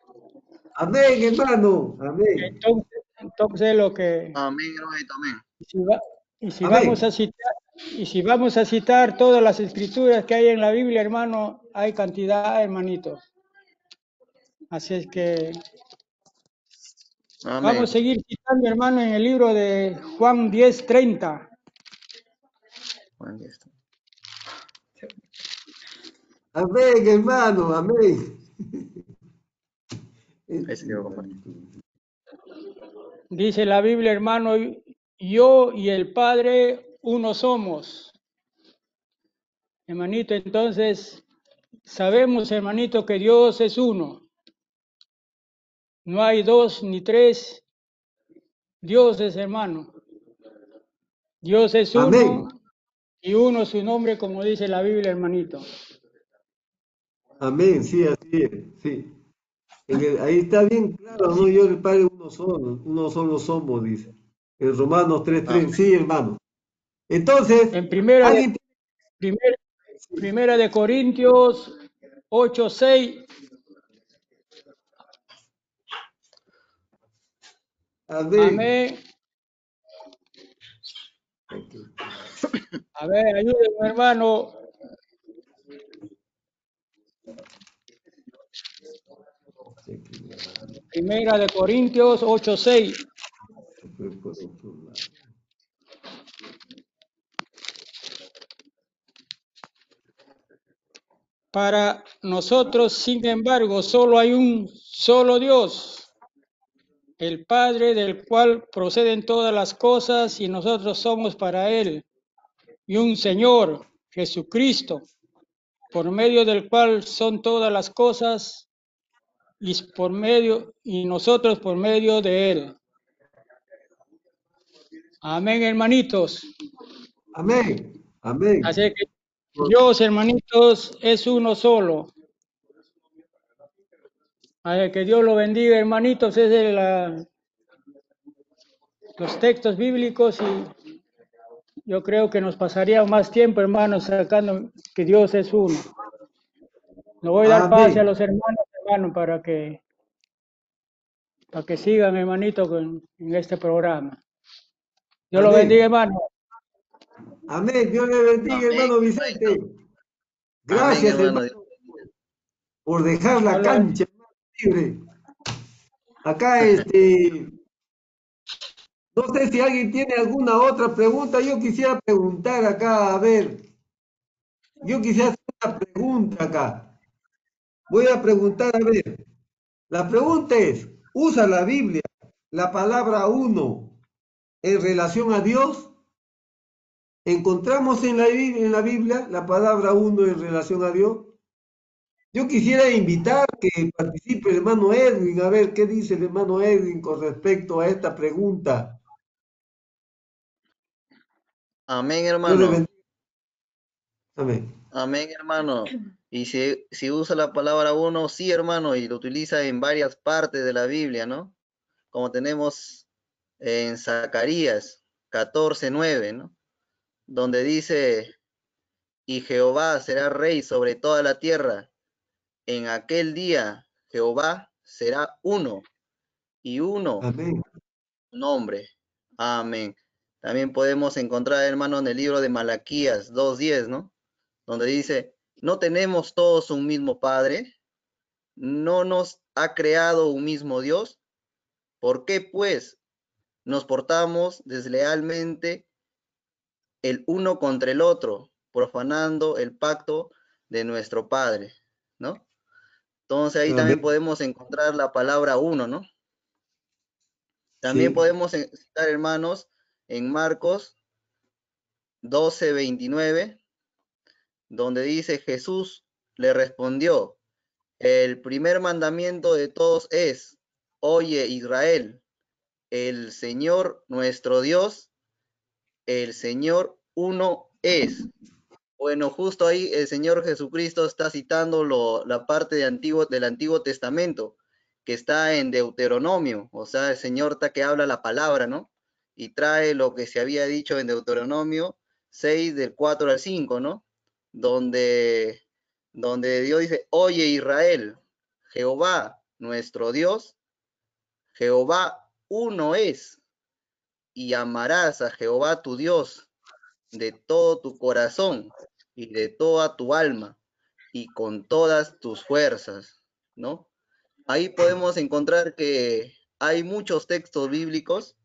Amén, hermano. Amén. Entonces, entonces lo que... Amén, hermanito, amén. Y si, va- y si Amén. vamos a citar, y si vamos a citar todas las escrituras que hay en la Biblia, hermano, hay cantidad, hermanitos. Así es que Amén. vamos a seguir citando, hermano, en el libro de Juan 10, 30. Amén, hermano. Amén. Dice la Biblia, hermano, yo y el Padre uno somos. Hermanito, entonces sabemos, hermanito, que Dios es uno. No hay dos ni tres dioses, hermano. Dios es uno Amén. Y uno su nombre, como dice la Biblia, hermanito. Amén, sí, así es, sí. El- ahí está bien claro, ¿no? Yo el Padre uno solo, uno solo somos, dice. En Romanos 3.3, sí, hermano. Entonces, En primera de, alguien, primer- primera de Corintios 8, 6, amén. amén. A ver, ayúdenme, hermano. Primera de Corintios 8, 6. Para nosotros, sin embargo, solo hay un solo Dios, el Padre del cual proceden todas las cosas y nosotros somos para Él, y un Señor, Jesucristo, por medio del cual son todas las cosas y por medio y nosotros por medio de Él. Amén, hermanitos. Amén, amén. Así que Dios, hermanitos, es uno solo. Así que Dios lo bendiga, hermanitos. Es de la- los textos bíblicos y yo creo que nos pasaría más tiempo, hermanos, sacando que Dios es uno. Le voy a dar paz a los hermanos, hermanos, para que para que sigan, hermanito, con, en este programa. Dios lo Amén. bendiga, hermano. Amén, Dios le bendiga, Amén, hermano Vicente. Amén, Gracias, hermano. hermano, por dejar la Hola. cancha libre. Acá, este, no sé si alguien tiene alguna otra pregunta. Yo quisiera preguntar acá, a ver, yo quisiera hacer una pregunta acá. Voy a preguntar, a ver, la pregunta es, ¿usa la Biblia la palabra uno en relación a Dios? ¿Encontramos en la, en la Biblia la palabra uno en relación a Dios? Yo quisiera invitar que participe el hermano Edwin, a ver qué dice el hermano Edwin con respecto a esta pregunta. Amén, hermano. Amén. Amén, hermano. Y si, si usa la palabra uno, sí, hermano, y lo utiliza en varias partes de la Biblia, ¿no? Como tenemos en Zacarías 14, 9, ¿no? donde dice, y Jehová será rey sobre toda la tierra. En aquel día Jehová será uno y uno Amén. nombre. Amén. También podemos encontrar, hermano, en el libro de Malaquías 2.10, ¿no? Donde dice, ¿no tenemos todos un mismo Padre? ¿No nos ha creado un mismo Dios? ¿Por qué, pues, nos portamos deslealmente el uno contra el otro, profanando el pacto de nuestro Padre, ¿no? Entonces ahí también podemos encontrar la palabra uno, ¿no? También Sí. podemos citar, hermanos, en Marcos 12, 29, donde dice Jesús le respondió, el primer mandamiento de todos es, oye Israel, el Señor nuestro Dios, el Señor uno es. Bueno, justo ahí el Señor Jesucristo está citando lo- la parte de antiguo, del Antiguo Testamento, que está en Deuteronomio, o sea, el Señor está que habla la palabra, ¿no? Y trae lo que se había dicho en Deuteronomio 6, del 4 al 5, ¿no? Donde, donde Dios dice, oye Israel, Jehová nuestro Dios, Jehová uno es, y amarás a Jehová tu Dios de todo tu corazón y de toda tu alma y con todas tus fuerzas, ¿no? Ahí podemos encontrar que hay muchos textos bíblicos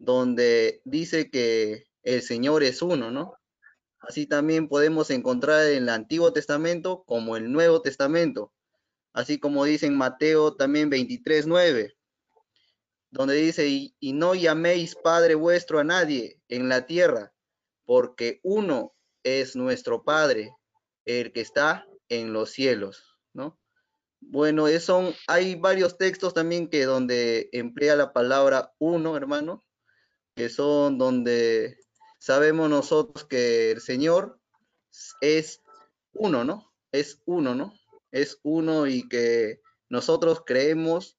donde dice que el Señor es uno, ¿no? Así también podemos encontrar en el Antiguo Testamento como el Nuevo Testamento, así como dice en Mateo también 23, 9, donde dice, y, no llaméis Padre vuestro a nadie en la tierra, porque uno es nuestro Padre, el que está en los cielos, ¿no? Bueno, son, hay varios textos también que donde emplea la palabra uno, hermano, que son donde sabemos nosotros que el Señor es uno, ¿no? Es uno, ¿no? Es uno y que nosotros creemos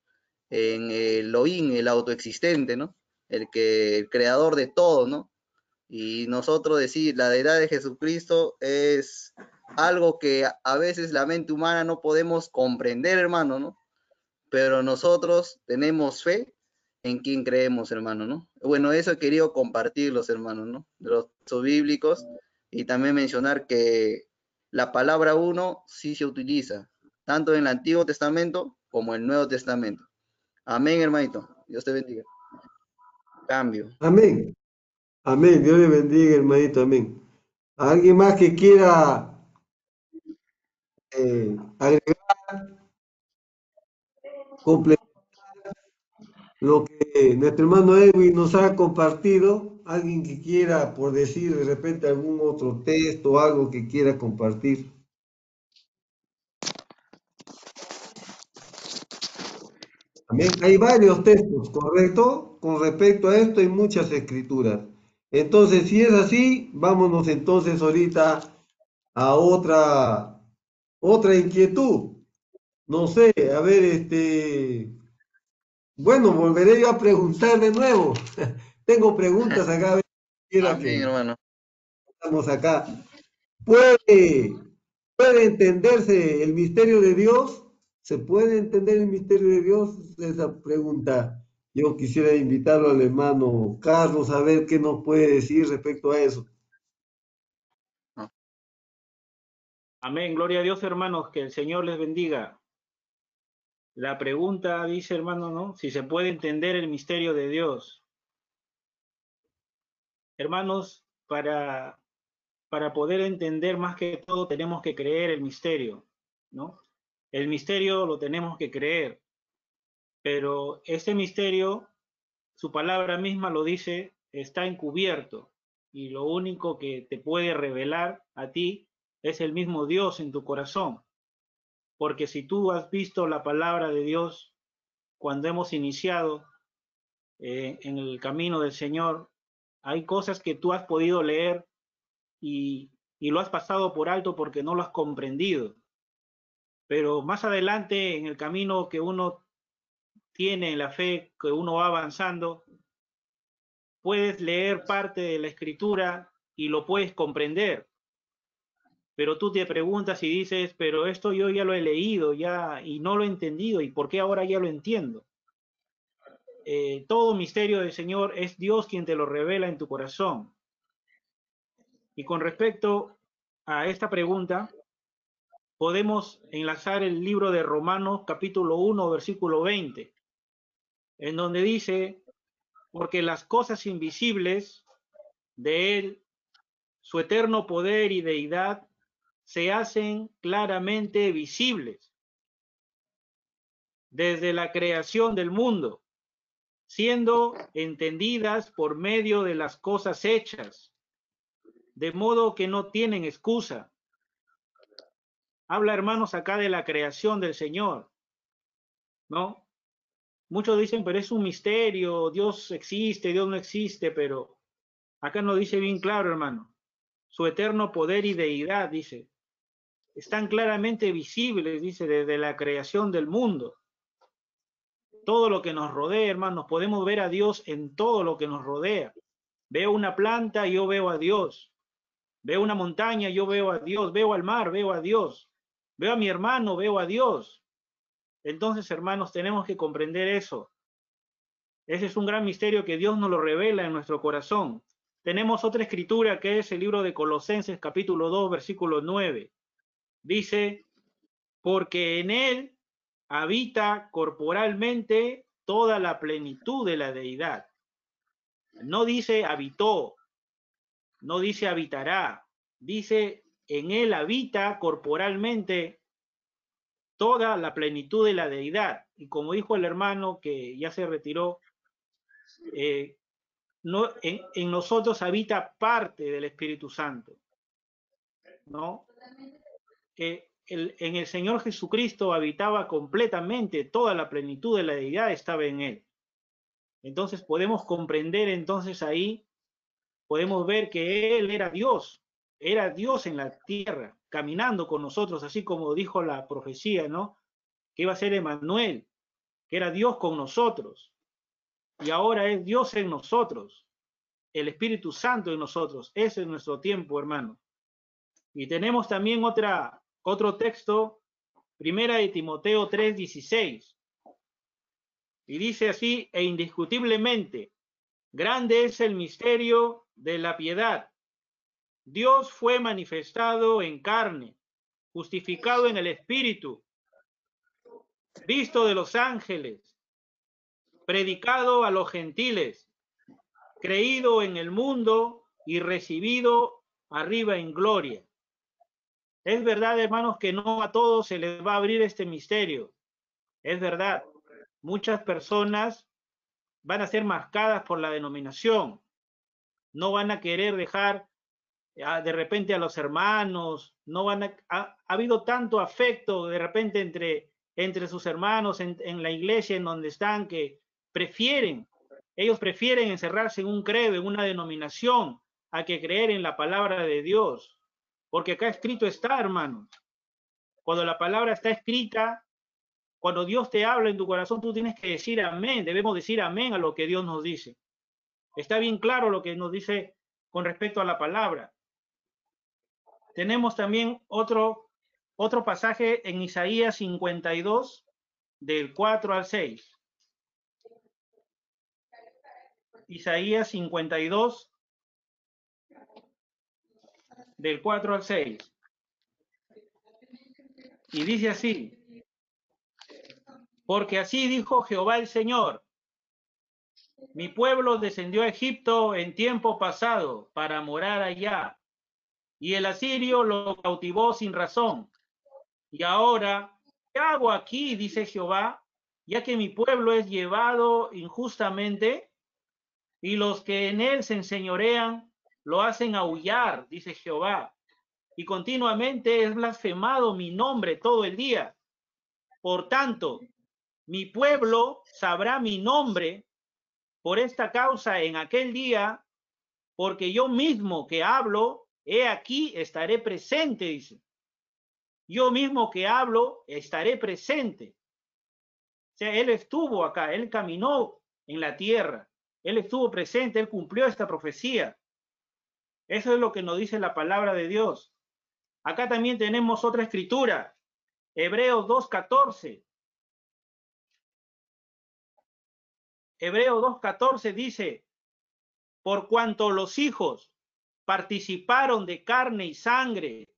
en el Elohim, el autoexistente, ¿no? El que, el creador de todo, ¿no? Y nosotros decir, la deidad de Jesucristo es algo que a veces la mente humana no podemos comprender, hermano, ¿no? Pero nosotros tenemos fe en quien creemos, hermano, ¿no? Bueno, eso he querido compartir los hermanos, ¿no? De los bíblicos y también mencionar que la palabra uno sí se utiliza, tanto en el Antiguo Testamento como en el Nuevo Testamento. Amén, hermanito. Dios te bendiga. Cambio. Amén. Amén. Dios le bendiga, hermanito. Amén. ¿Alguien más que quiera eh, agregar, completar lo que nuestro hermano Edwin nos ha compartido? ¿Alguien que quiera, por decir de repente algún otro texto algo que quiera compartir? Amén. Hay varios textos, ¿correcto? Con respecto a esto hay muchas escrituras. Entonces, si es así, vámonos entonces ahorita a otra, otra inquietud. No sé, a ver, este, bueno, volveré yo a preguntar de nuevo. <laughs> Tengo preguntas acá, a ver si quiera Amén, que hermano. estamos acá. ¿Puede, puede entenderse el misterio de Dios? ¿Se puede entender el misterio de Dios? Esa pregunta yo quisiera invitarlo al hermano Carlos a ver qué nos puede decir respecto a eso. Amén. Gloria a Dios, hermanos. Que el Señor les bendiga. La pregunta dice, hermano, ¿no? Si se puede entender el misterio de Dios. Hermanos, para, para poder entender más que todo tenemos que creer el misterio, ¿no? El misterio lo tenemos que creer, pero ese misterio, su palabra misma lo dice, está encubierto y lo único que te puede revelar a ti es el mismo Dios en tu corazón. Porque si tú has visto la palabra de Dios cuando hemos iniciado eh, en el camino del Señor, hay cosas que tú has podido leer y, y lo has pasado por alto porque no lo has comprendido. Pero más adelante en el camino que uno tiene en la fe, que uno va avanzando, puedes leer parte de la escritura y lo puedes comprender. Pero tú te preguntas y dices, pero esto yo ya lo he leído ya y no lo he entendido, ¿y por qué ahora ya lo entiendo? Eh, todo misterio del Señor es Dios quien te lo revela en tu corazón. Y con respecto a esta pregunta, podemos enlazar el libro de Romanos capítulo 1, versículo 20, en donde dice, porque las cosas invisibles de Él, su eterno poder y deidad, se hacen claramente visibles desde la creación del mundo, siendo entendidas por medio de las cosas hechas, de modo que no tienen excusa. Habla, hermanos, acá de la creación del Señor, ¿no? Muchos dicen, pero es un misterio, Dios existe, Dios no existe, pero acá nos dice bien claro, hermano, su eterno poder y deidad, dice, están claramente visibles, dice, desde la creación del mundo. Todo lo que nos rodea, hermanos, podemos ver a Dios en todo lo que nos rodea. Veo una planta, yo veo a Dios. Veo una montaña, yo veo a Dios. Veo al mar, veo a Dios. Veo a mi hermano, veo a Dios. Entonces, hermanos, tenemos que comprender eso. Ese es un gran misterio que Dios nos lo revela en nuestro corazón. Tenemos otra escritura que es el libro de Colosenses capítulo 2, versículo 9. Dice, porque en él habita corporalmente toda la plenitud de la deidad. No dice habitó, no dice habitará, dice en él habita corporalmente toda la plenitud de la deidad. Y como dijo el hermano que ya se retiró, eh, no, en, en, nosotros habita parte del Espíritu Santo, ¿no? Que en el Señor Jesucristo habitaba completamente toda la plenitud de la deidad estaba en él. Entonces podemos comprender entonces ahí, podemos ver que él era Dios, era Dios en la tierra, caminando con nosotros, así como dijo la profecía, ¿no? Que iba a ser Emanuel, que era Dios con nosotros. Y ahora es Dios en nosotros, el Espíritu Santo en nosotros. Ese es nuestro tiempo, hermano. Y tenemos también otra, otro texto, primera de Timoteo 3:16. Y dice así, e indiscutiblemente, grande es el misterio de la piedad. Dios fue manifestado en carne, justificado en el Espíritu, visto de los ángeles, predicado a los gentiles, creído en el mundo y recibido arriba en gloria. Es verdad, hermanos, que no a todos se les va a abrir este misterio. Es verdad. Muchas personas van a ser marcadas por la denominación. No van a querer dejar de repente a los hermanos, no van a, ha, habido tanto afecto de repente entre, entre sus hermanos en, en, la iglesia en donde están que prefieren, ellos prefieren encerrarse en un credo, en una denominación, a que creer en la palabra de Dios. Porque acá escrito está, hermanos. Cuando la palabra está escrita, cuando Dios te habla en tu corazón, tú tienes que decir amén. Debemos decir amén a lo que Dios nos dice. Está bien claro lo que nos dice con respecto a la palabra. Tenemos también otro, otro pasaje en Isaías 52, del 4 al 6. Isaías 52, del 4 al 6. Y dice así, porque así dijo Jehová el Señor, mi pueblo descendió a Egipto en tiempo pasado para morar allá, y el asirio lo cautivó sin razón. Y ahora, ¿qué hago aquí? dice Jehová, ya que mi pueblo es llevado injustamente, y los que en él se enseñorean lo hacen aullar, dice Jehová, y continuamente es blasfemado mi nombre todo el día. Por tanto, mi pueblo sabrá mi nombre por esta causa en aquel día, porque yo mismo que hablo, he aquí, estaré presente, dice. Yo mismo que hablo, estaré presente. O sea, él estuvo acá, él caminó en la tierra, él estuvo presente, él cumplió esta profecía. Eso es lo que nos dice la palabra de Dios. Acá también tenemos otra escritura, Hebreos 2.14. Hebreos 2.14 dice, por cuanto los hijos participaron de carne y sangre,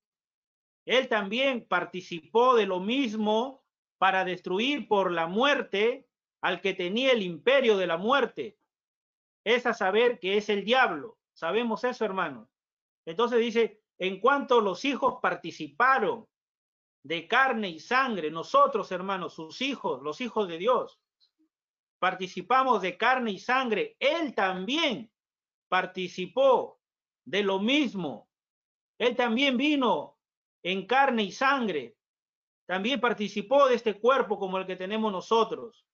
él también participó de lo mismo para destruir por la muerte al que tenía el imperio de la muerte. Es a saber que es el diablo. Sabemos eso, hermanos. Entonces dice, en cuanto los hijos participaron de carne y sangre, nosotros, hermanos, sus hijos, los hijos de Dios, participamos de carne y sangre, Él también participó de lo mismo. Él también vino en carne y sangre. También participó de este cuerpo como el que tenemos nosotros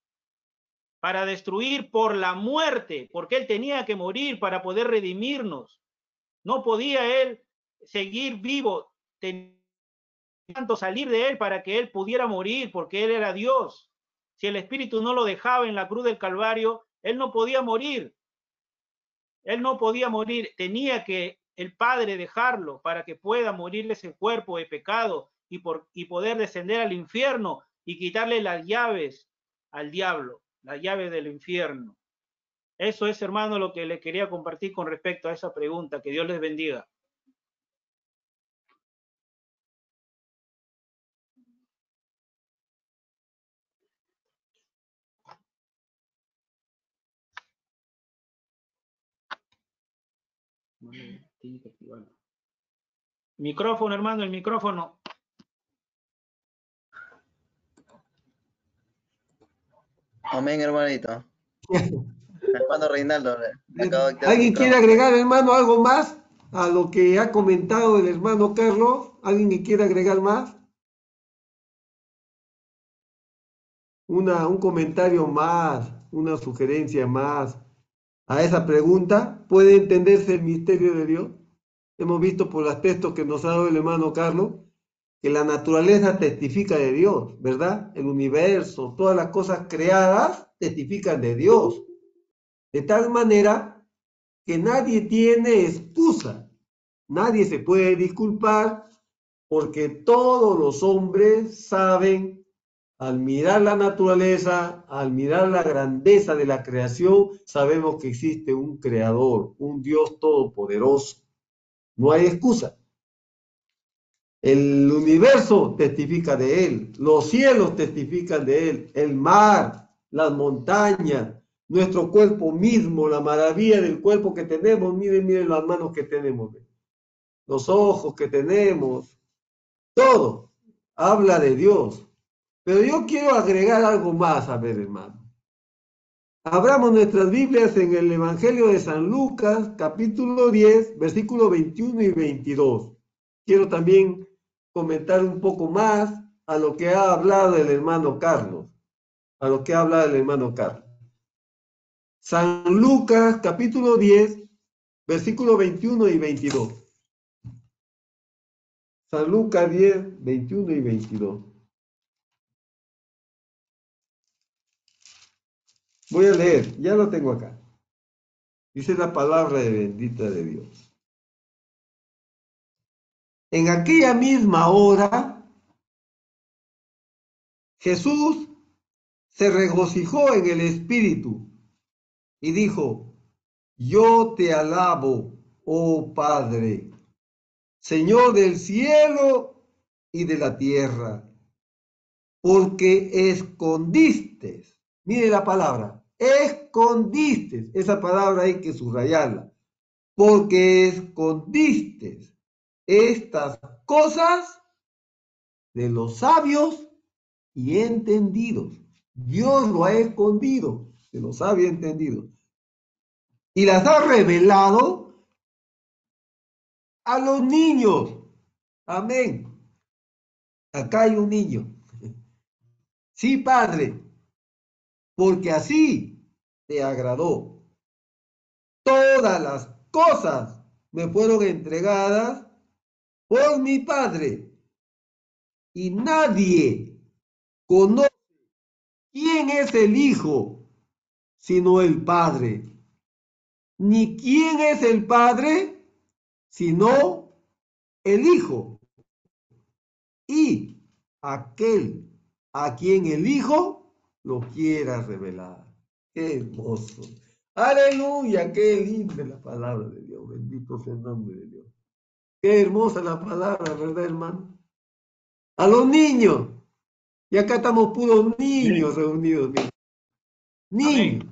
para destruir por la muerte, porque él tenía que morir para poder redimirnos. No podía él seguir vivo, tanto salir de él para que él pudiera morir, porque él era Dios. Si el Espíritu no lo dejaba en la cruz del Calvario, él no podía morir. Él no podía morir, tenía que el Padre dejarlo para que pueda morir ese cuerpo de pecado y, poder descender al infierno y quitarle las llaves al diablo la llave del infierno. Eso es, hermano, lo que le quería compartir con respecto a esa pregunta. Que Dios les bendiga. Micrófono, hermano, el micrófono. Amén, hermanito. <laughs> hermano Reinaldo. ¿Alguien quiere agregar, hermano, algo más a lo que ha comentado el hermano Carlos? ¿Alguien que quiere agregar más? Una, un comentario más, una sugerencia más a esa pregunta. ¿Puede entenderse el misterio de Dios? Hemos visto por los textos que nos ha dado el hermano Carlos que la naturaleza testifica de Dios, ¿verdad? El universo, todas las cosas creadas testifican de Dios. De tal manera que nadie tiene excusa, nadie se puede disculpar porque todos los hombres saben, al mirar la naturaleza, al mirar la grandeza de la creación, sabemos que existe un creador, un Dios todopoderoso. No hay excusa. El universo testifica de él, los cielos testifican de él, el mar, las montañas, nuestro cuerpo mismo, la maravilla del cuerpo que tenemos. Miren, miren las manos que tenemos, los ojos que tenemos, todo habla de Dios. Pero yo quiero agregar algo más, a ver, hermano. Abramos nuestras Biblias en el Evangelio de San Lucas, capítulo 10, versículos 21 y 22. Quiero también comentar un poco más a lo que ha hablado el hermano Carlos, a lo que ha hablado el hermano Carlos. San Lucas capítulo 10, versículos 21 y 22. San Lucas 10, 21 y 22. Voy a leer, ya lo tengo acá. Dice la palabra de bendita de Dios. En aquella misma hora, Jesús se regocijó en el Espíritu y dijo, yo te alabo, oh Padre, Señor del cielo y de la tierra, porque escondiste, mire la palabra, escondiste, esa palabra hay que subrayarla, porque escondiste estas cosas de los sabios y entendidos. Dios lo ha escondido de los sabios y entendidos. Y las ha revelado a los niños. Amén. Acá hay un niño. Sí, Padre, porque así te agradó. Todas las cosas me fueron entregadas por mi Padre. Y nadie conoce quién es el Hijo, sino el Padre. Ni quién es el Padre, sino el Hijo. Y aquel a quien el Hijo lo quiera revelar. Qué hermoso. Aleluya, qué linda la palabra de Dios. Bendito sea el nombre de Dios. Qué hermosa la palabra, ¿verdad, hermano? A los niños. Y acá estamos puros niños reunidos. Niños.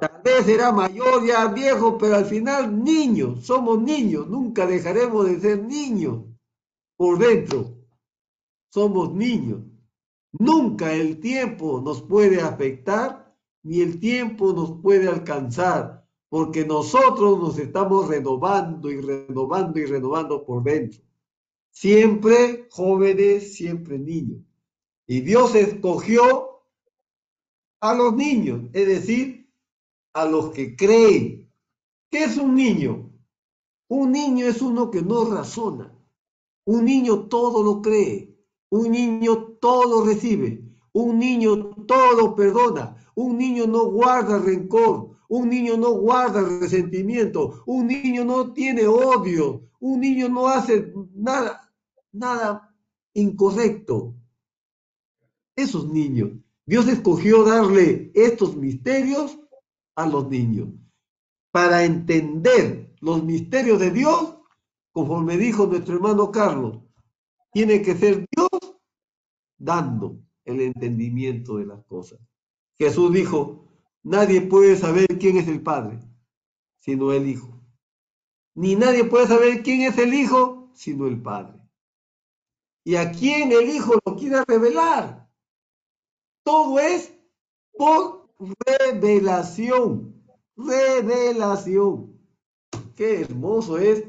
Tal vez será mayor, ya viejo, pero al final niños. Somos niños. Nunca dejaremos de ser niños. Por dentro. Somos niños. Nunca el tiempo nos puede afectar, ni el tiempo nos puede alcanzar, porque nosotros nos estamos renovando y renovando y renovando por dentro. Siempre jóvenes, siempre niños. Y Dios escogió a los niños, es decir, a los que creen. ¿Qué es un niño? Un niño es uno que no razona. Un niño todo lo cree. Un niño todo recibe. Un niño todo perdona. Un niño no guarda rencor. Un niño no guarda resentimiento. Un niño no tiene odio. Un niño no hace nada, nada incorrecto. Esos niños. Dios escogió darle estos misterios a los niños para entender los misterios de Dios, conforme dijo nuestro hermano Carlos, tiene que ser Dios dando el entendimiento de las cosas. Jesús dijo, nadie puede saber quién es el Padre, sino el Hijo. Ni nadie puede saber quién es el Hijo, sino el Padre. Y a quién el Hijo lo quiere revelar. Todo es por revelación. Revelación. Qué hermoso es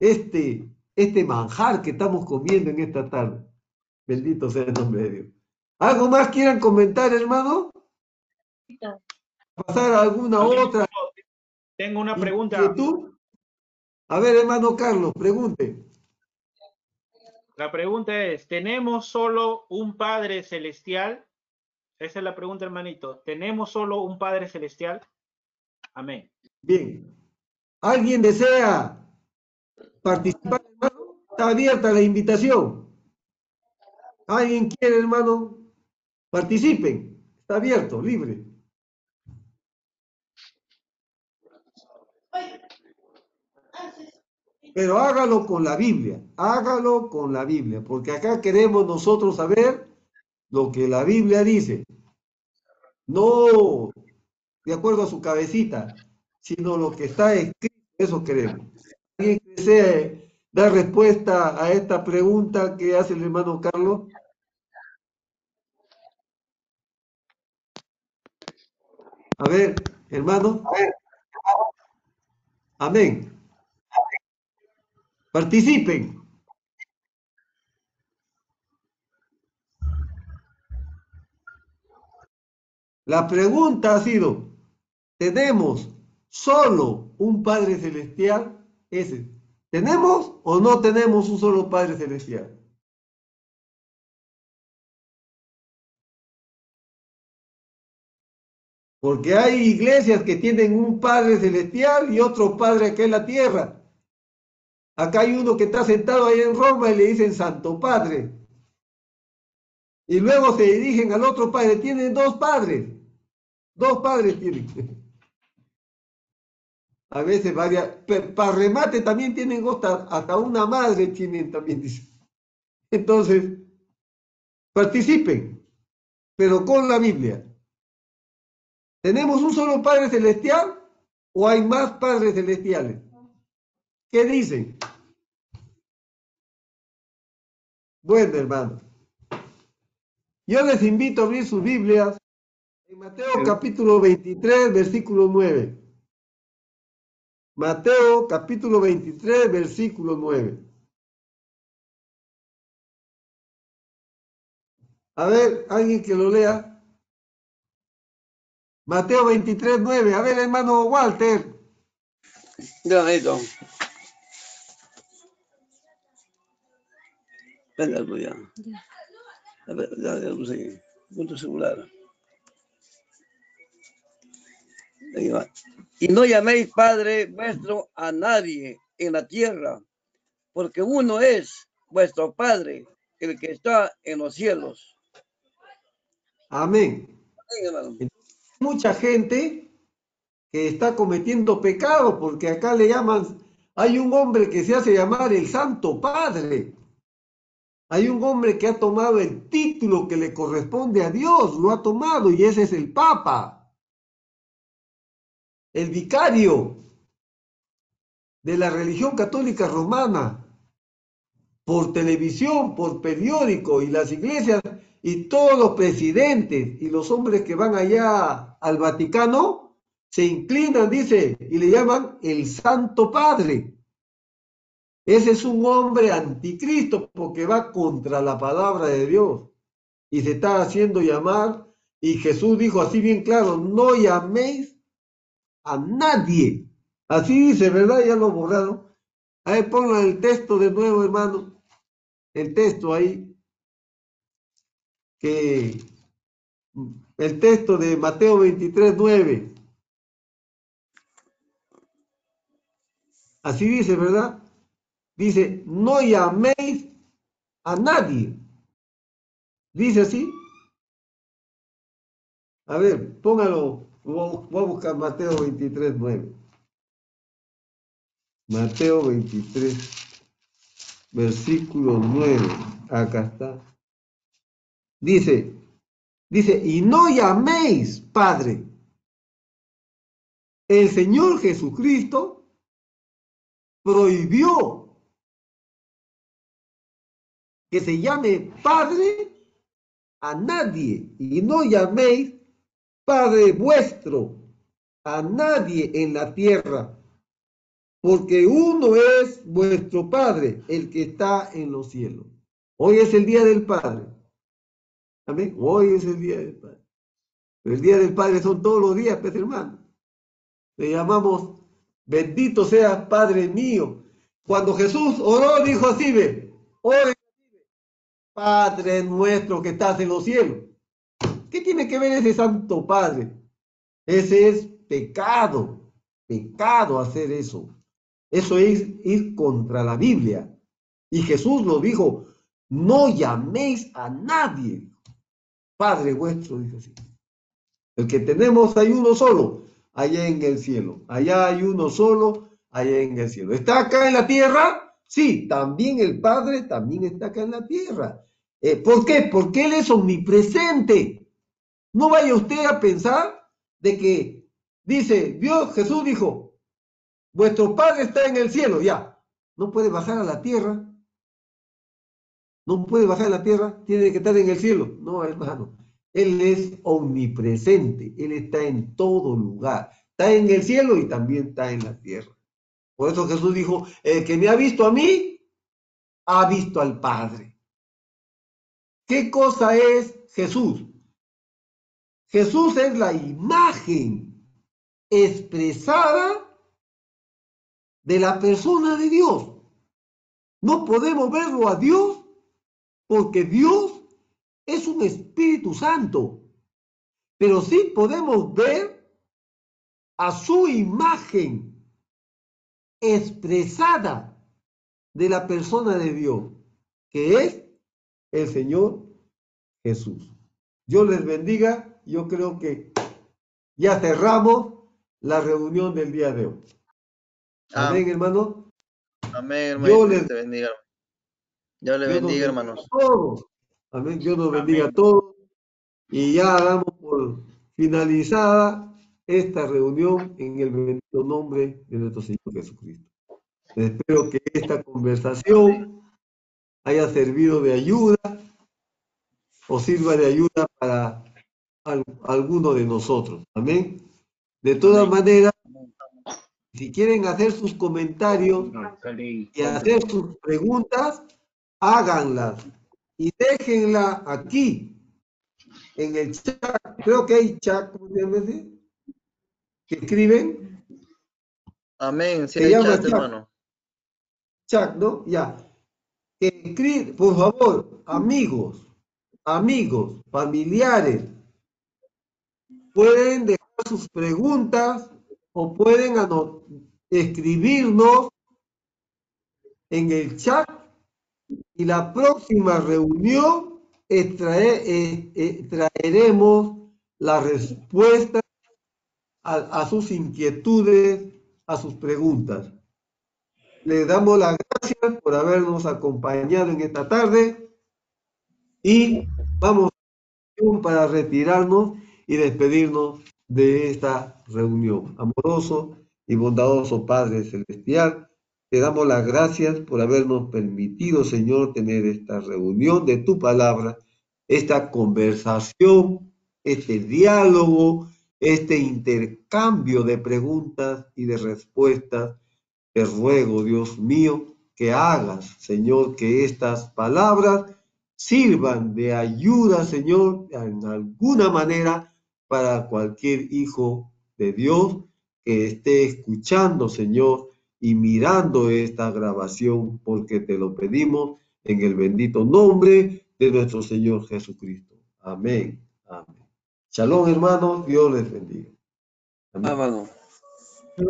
este, este manjar que estamos comiendo en esta tarde. Bendito sea el nombre de Dios. ¿Algo más quieran comentar, hermano? ¿Pasar a alguna otra? Tengo una pregunta. tú? A ver, hermano Carlos, pregunte. La pregunta es, ¿tenemos solo un Padre Celestial? Esa es la pregunta, hermanito. ¿Tenemos solo un Padre Celestial? Amén. Bien. ¿Alguien desea participar, hermano? Está abierta la invitación. ¿Alguien quiere, hermano? Participen. Está abierto, libre. Pero hágalo con la Biblia, hágalo con la Biblia, porque acá queremos nosotros saber lo que la Biblia dice. No de acuerdo a su cabecita, sino lo que está escrito, eso queremos. ¿Alguien desea dar respuesta a esta pregunta que hace el hermano Carlos? A ver, hermano. Amén. Participen. La pregunta ha sido, ¿tenemos solo un Padre Celestial? Ese. ¿Tenemos o no tenemos un solo Padre Celestial? Porque hay iglesias que tienen un Padre Celestial y otro Padre aquí en la tierra. Acá hay uno que está sentado ahí en Roma y le dicen Santo Padre. Y luego se dirigen al otro Padre. Tienen dos padres. Dos padres tienen. <laughs> A veces varias. Para remate también tienen hasta, hasta una madre tienen también, dice. Entonces, participen, pero con la Biblia. ¿Tenemos un solo Padre Celestial o hay más Padres Celestiales? ¿Qué dicen? Bueno, hermano. Yo les invito a abrir sus Biblias en Mateo capítulo 23, versículo 9. Mateo capítulo 23, versículo 9. A ver, alguien que lo lea. Mateo 23, 9. A ver, hermano Walter. Ya, necesito. Venga, pues ya. A ver, ya, ya lo sé. Punto celular. Ahí va. Y no llaméis Padre vuestro a nadie en la tierra, porque uno es vuestro Padre, el que está en los cielos. Amén. Amén. Mucha gente que está cometiendo pecado, porque acá le llaman, hay un hombre que se hace llamar el Santo Padre. Hay un hombre que ha tomado el título que le corresponde a Dios, lo ha tomado y ese es el Papa, el vicario de la religión católica romana, por televisión, por periódico y las iglesias y todos los presidentes y los hombres que van allá al Vaticano se inclinan, dice, y le llaman el Santo Padre. Ese es un hombre anticristo porque va contra la palabra de Dios y se está haciendo llamar. Y Jesús dijo así bien claro, no llaméis a nadie. Así dice, ¿verdad? Ya lo borraron. Ahí pongan el texto de nuevo, hermano. El texto ahí. Que el texto de Mateo 23, 9. Así dice, ¿verdad? Dice, no llaméis a nadie. Dice así. A ver, póngalo. Voy a buscar Mateo 23, 9. Mateo 23, versículo 9. Acá está. Dice, dice, y no llaméis Padre. El Señor Jesucristo prohibió que se llame Padre a nadie y no llaméis Padre vuestro a nadie en la tierra, porque uno es vuestro Padre, el que está en los cielos. Hoy es el día del Padre. Amén. Hoy es el día del Padre. El día del Padre son todos los días, pues hermano. Le llamamos, bendito sea Padre mío. Cuando Jesús oró, dijo así, ve, ore Padre nuestro que estás en los cielos. ¿Qué tiene que ver ese Santo Padre? Ese es pecado, pecado hacer eso. Eso es ir contra la Biblia. Y Jesús lo dijo, no llaméis a nadie. Padre vuestro, dice así. El que tenemos hay uno solo, allá en el cielo. Allá hay uno solo, allá en el cielo. ¿Está acá en la tierra? Sí, también el Padre también está acá en la tierra. Eh, ¿Por qué? Porque Él es omnipresente. No vaya usted a pensar de que dice, Dios, Jesús dijo, vuestro Padre está en el cielo, ya. No puede bajar a la tierra. No puede bajar a la tierra, tiene que estar en el cielo. No, hermano. Él es omnipresente, Él está en todo lugar. Está en el cielo y también está en la tierra. Por eso Jesús dijo, el que me ha visto a mí, ha visto al Padre. ¿Qué cosa es Jesús? Jesús es la imagen expresada de la persona de Dios. No podemos verlo a Dios porque Dios es un Espíritu Santo. Pero sí podemos ver a su imagen expresada de la persona de Dios, que es el Señor Jesús. Dios les bendiga. Yo creo que ya cerramos la reunión del día de hoy. Amén, hermano. Amén, hermano. Dios les- te bendiga. Dios le Dios nos bendiga, bendiga hermanos. a todos. Amén. Dios nos bendiga a todos. Y ya damos por finalizada esta reunión en el bendito nombre de nuestro Señor Jesucristo. Espero que esta conversación haya servido de ayuda o sirva de ayuda para al- alguno de nosotros. Amén. De todas maneras, si quieren hacer sus comentarios y hacer sus preguntas, háganlas y déjenla aquí en el chat. Creo que hay chat, ¿cómo se llama ese? Que escriben Amén. Sí, Se hay llama chat, chat. hermano. chat, ¿no? Ya. Que escri- por favor, amigos, amigos, familiares, pueden dejar sus preguntas o pueden escribirnos en el chat y la próxima reunión eh, eh, traeremos la respuesta a, a sus inquietudes, a sus preguntas. Le damos las gracias por habernos acompañado en esta tarde y vamos para retirarnos y despedirnos de esta reunión. Amoroso y bondadoso Padre Celestial, te damos las gracias por habernos permitido, Señor, tener esta reunión de tu palabra, esta conversación, este diálogo, este intercambio de preguntas y de respuestas. Te ruego, Dios mío, que hagas, Señor, que estas palabras sirvan de ayuda, Señor, en alguna manera para cualquier hijo de Dios que esté escuchando, Señor, y mirando esta grabación, porque te lo pedimos en el bendito nombre de nuestro Señor Jesucristo. Amén. Amén. Shalom, hermanos. Dios les bendiga. Amén.